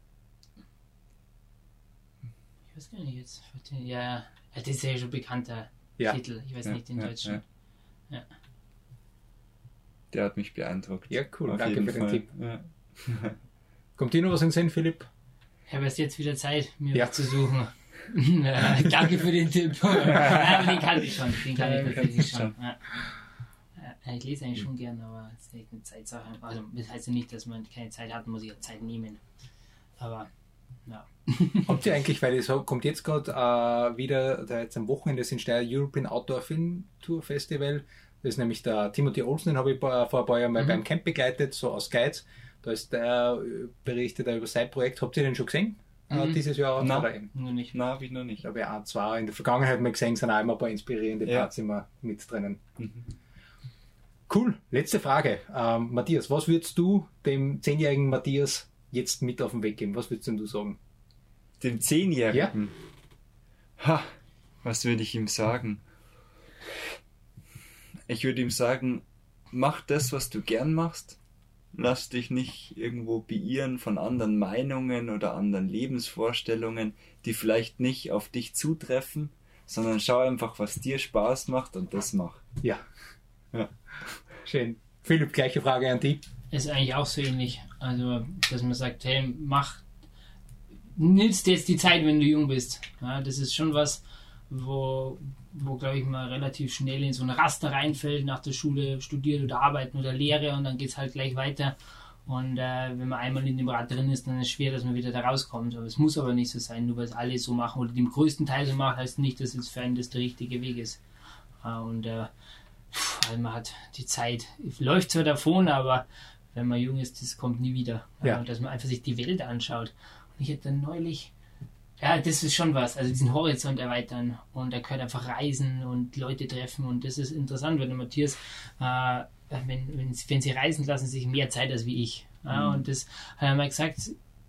Ich weiß gar nicht jetzt. Ja, ja, das ist ja schon bekannter Ja. Titel. Ich weiß Ja, nicht den ja, deutschen. ja. Der hat mich beeindruckt. Ja, cool. Auf Danke für den Fall. Tipp. Ja. Kommt dir noch was in den Sinn, Philipp? Ich habe erst jetzt wieder Zeit, mir Ja. was zu suchen. Danke für den Tipp. aber den kann ich schon. Den kann ich tatsächlich schon. Ich lese eigentlich schon gern, aber es ist echt eine Zeitsache. Also das heißt ja nicht, dass man keine Zeit hat, muss sich ja Zeit nehmen. Aber ja. Habt ihr eigentlich, weil es kommt jetzt gerade äh, wieder, da jetzt am Wochenende sind Steyr European Outdoor Film Tour Festival. Das ist nämlich der Timothy Olsen, den habe ich vor ein paar Jahren mal Mhm. beim Camp begleitet, so aus Guides. Da ist der äh, berichtet er über sein Projekt. Habt ihr den schon gesehen? Äh, Mhm. dieses Jahr? Nein. Oder eben? Nur nicht. Na, habe ich noch Ich nicht. glaube, ein, zwei in der Vergangenheit mal gesehen, sind auch immer ein paar inspirierende Ja. Parts immer mit drinnen. Mhm. Cool. Letzte Frage. Ähm, Matthias, was würdest du dem zehnjährigen Matthias jetzt mit auf den Weg geben? Was würdest denn du sagen? Dem Zehnjährigen. Ha, was würde ich ihm sagen? Ich würde ihm sagen, mach das, was du gern machst. Lass dich nicht irgendwo beirren von anderen Meinungen oder anderen Lebensvorstellungen, die vielleicht nicht auf dich zutreffen, sondern schau einfach, was dir Spaß macht und das mach. Ja. Ja. Schön. Philipp, gleiche Frage an dich. Ist eigentlich auch so ähnlich. Also, dass man sagt, hey, mach, nützt jetzt die Zeit, wenn du jung bist. Ja, das ist schon was, wo, wo glaube ich, mal relativ schnell in so ein Raster reinfällt, nach der Schule studiert oder arbeiten oder Lehre und dann geht es halt gleich weiter. Und äh, wenn man einmal in dem Rad drin ist, dann ist es schwer, dass man wieder da rauskommt. Aber es muss aber nicht so sein, nur weil es alle so machen oder den größten Teil so machen, heißt nicht, dass es für einen das der richtige Weg ist. Äh, und äh, weil man hat die Zeit, läuft zwar davon, aber wenn man jung ist, das kommt nie wieder. Ja. Und dass man einfach sich die Welt anschaut. Und ich hatte neulich, ja, das ist schon was, also diesen Horizont erweitern und er gehört einfach reisen und Leute treffen und das ist interessant, weil der Matthias, äh, wenn, wenn, wenn sie reisen, lassen sie sich mehr Zeit als wie ich. Ja, Und das hat er mal gesagt,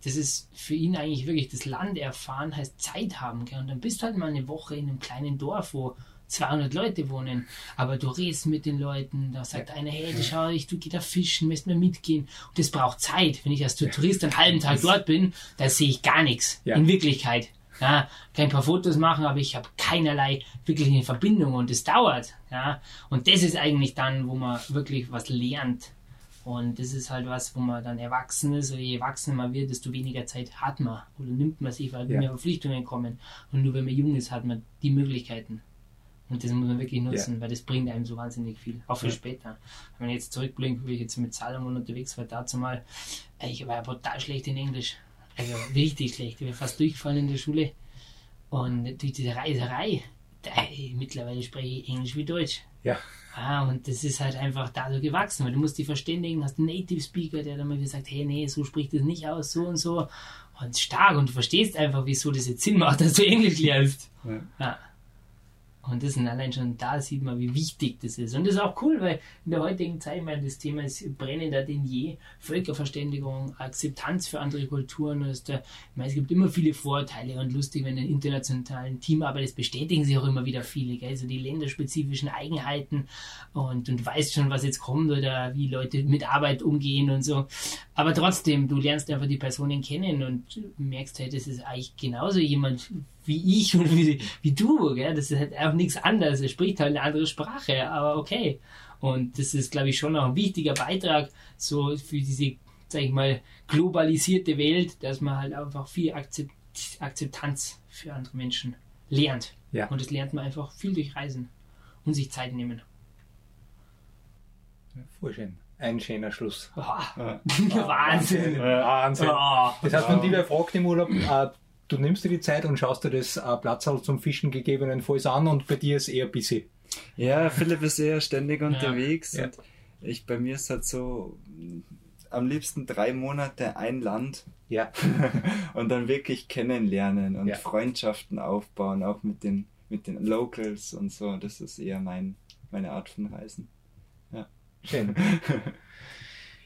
das ist für ihn eigentlich wirklich das Land erfahren, heißt Zeit haben. Gell? Und dann bist du halt mal eine Woche in einem kleinen Dorf, wo 200 Leute wohnen, aber du redest mit den Leuten, da sagt einer, hey, du schau, ich, du geh da fischen, müsst mir mitgehen. Und das braucht Zeit. Wenn ich als Tourist einen halben Tag dort bin, da sehe ich gar nichts. Ja. In Wirklichkeit. Ja, kann ein paar Fotos machen, aber ich habe keinerlei wirkliche Verbindung und es dauert. Ja, und das ist eigentlich dann, wo man wirklich was lernt. Und das ist halt was, wo man dann erwachsen ist. Oder je erwachsener man wird, desto weniger Zeit hat man. Oder nimmt man sich, weil Ja. mehr Verpflichtungen kommen. Und nur wenn man jung ist, hat man die Möglichkeiten. Und das muss man wirklich nutzen, weil das bringt einem so wahnsinnig viel. Auch für Ja. später. Wenn man jetzt zurückblinkt, wie ich jetzt mit Salomon unterwegs war, dazu mal, ey, ich war ja brutal schlecht in Englisch. Also richtig schlecht. Ich bin fast durchgefallen in der Schule. Und durch diese Reiserei, da, mittlerweile spreche ich Englisch wie Deutsch. Ja. Ah, und das ist halt einfach dadurch gewachsen, weil du musst dich verständigen, hast einen Native Speaker, der dann mal gesagt, hey, nee, so spricht das nicht aus, so und so. Und stark und du verstehst einfach, wieso das jetzt Sinn macht, dass du Englisch lernst. Ja. Ja. Und das sind allein schon da sieht man, wie wichtig das ist. Und das ist auch cool, weil in der heutigen Zeit, meine, das Thema ist brennender denn je. Völkerverständigung, Akzeptanz für andere Kulturen. Ist ich meine, es gibt immer viele Vorteile und lustig, wenn du in internationalen Team arbeitest, bestätigen sich auch immer wieder viele. Gell? Also die länderspezifischen Eigenheiten und, und weißt schon, was jetzt kommt oder wie Leute mit Arbeit umgehen und so. Aber trotzdem, du lernst einfach die Personen kennen und merkst halt, das ist eigentlich genauso jemand wie ich und wie, wie du. Gell? Das ist halt auch nichts anderes. Er spricht halt eine andere Sprache, aber okay. Und das ist, glaube ich, schon auch ein wichtiger Beitrag so für diese, sag ich mal, globalisierte Welt, dass man halt einfach viel Akzept Akzeptanz für andere Menschen lernt. Ja. Und das lernt man einfach viel durch Reisen und sich Zeit nehmen. Voll schön. Ein schöner Schluss. Boah. Wahnsinn. Wahnsinn. Oh. Das heißt, wenn die wer fragt im Urlaub, äh, du nimmst dir die Zeit und schaust dir das äh, Platzal zum Fischen gegebenenfalls an und bei dir ist eher busy. Ja, Philipp ist sehr ständig unterwegs Ja. und ich bei mir ist halt so mh, am liebsten drei Monate ein Land Ja. und dann wirklich kennenlernen und Ja. Freundschaften aufbauen, auch mit den mit den Locals und so. Das ist eher mein meine Art von Reisen. Schön.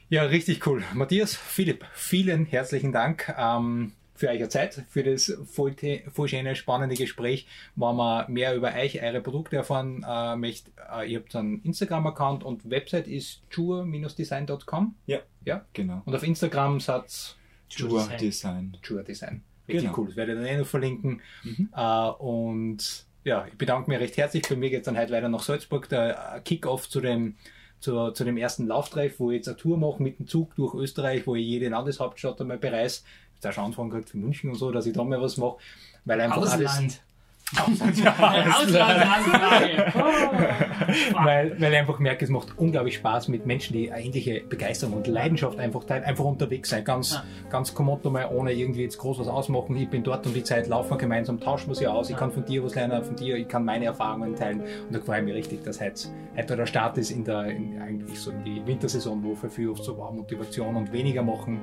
Ja, richtig cool. Matthias, Philipp, vielen herzlichen Dank ähm, für eure Zeit, für das voll, voll schöne, spannende Gespräch. Wenn man mehr über euch, eure Produkte erfahren äh, möchte, äh, ihr habt einen Instagram-Account und Website ist jure-design.com. Ja, Ja. genau. Und auf Instagram satz Jura Design. Design. Jura Design. Richtig Genau. cool. Das werde ich dann eh noch verlinken. Mhm. Äh, und ja, ich bedanke mich recht herzlich. Bei mir geht es dann heute weiter nach Salzburg. Der äh, Kick-Off zu dem, zu, zu dem ersten Lauftreff, wo ich jetzt eine Tour mache mit dem Zug durch Österreich, wo ich jede Landeshauptstadt einmal bereise. Ich habe auch schon Anfragen gekriegt für München und so, dass ich da mal was mache. Weil einfach alles, Ausland. Auslandsanfrage. Oh. weil, weil ich einfach merke, es macht unglaublich Spaß mit Menschen, die eine ähnliche Begeisterung und Leidenschaft einfach teilen, einfach unterwegs sein, ganz, Ja. ganz kommod mal, ohne irgendwie jetzt groß was ausmachen. Ich bin dort um die Zeit, laufen wir gemeinsam, tauschen wir sie aus. Ich kann von dir was lernen, von dir, ich kann meine Erfahrungen teilen. Und da freue ich mich richtig, dass heute, heute der Start ist in der, in, eigentlich so in die Wintersaison, wo für viele oft so wow, Motivation und weniger machen,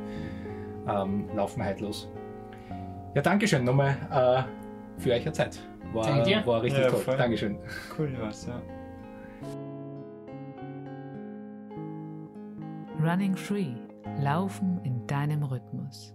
ähm, laufen wir heute los. Ja, Dankeschön nochmal äh, für eure Zeit. War, Danke dir. war richtig Ja, toll. voll. Dankeschön. Cool was, ja. Running Free. Laufen in deinem Rhythmus.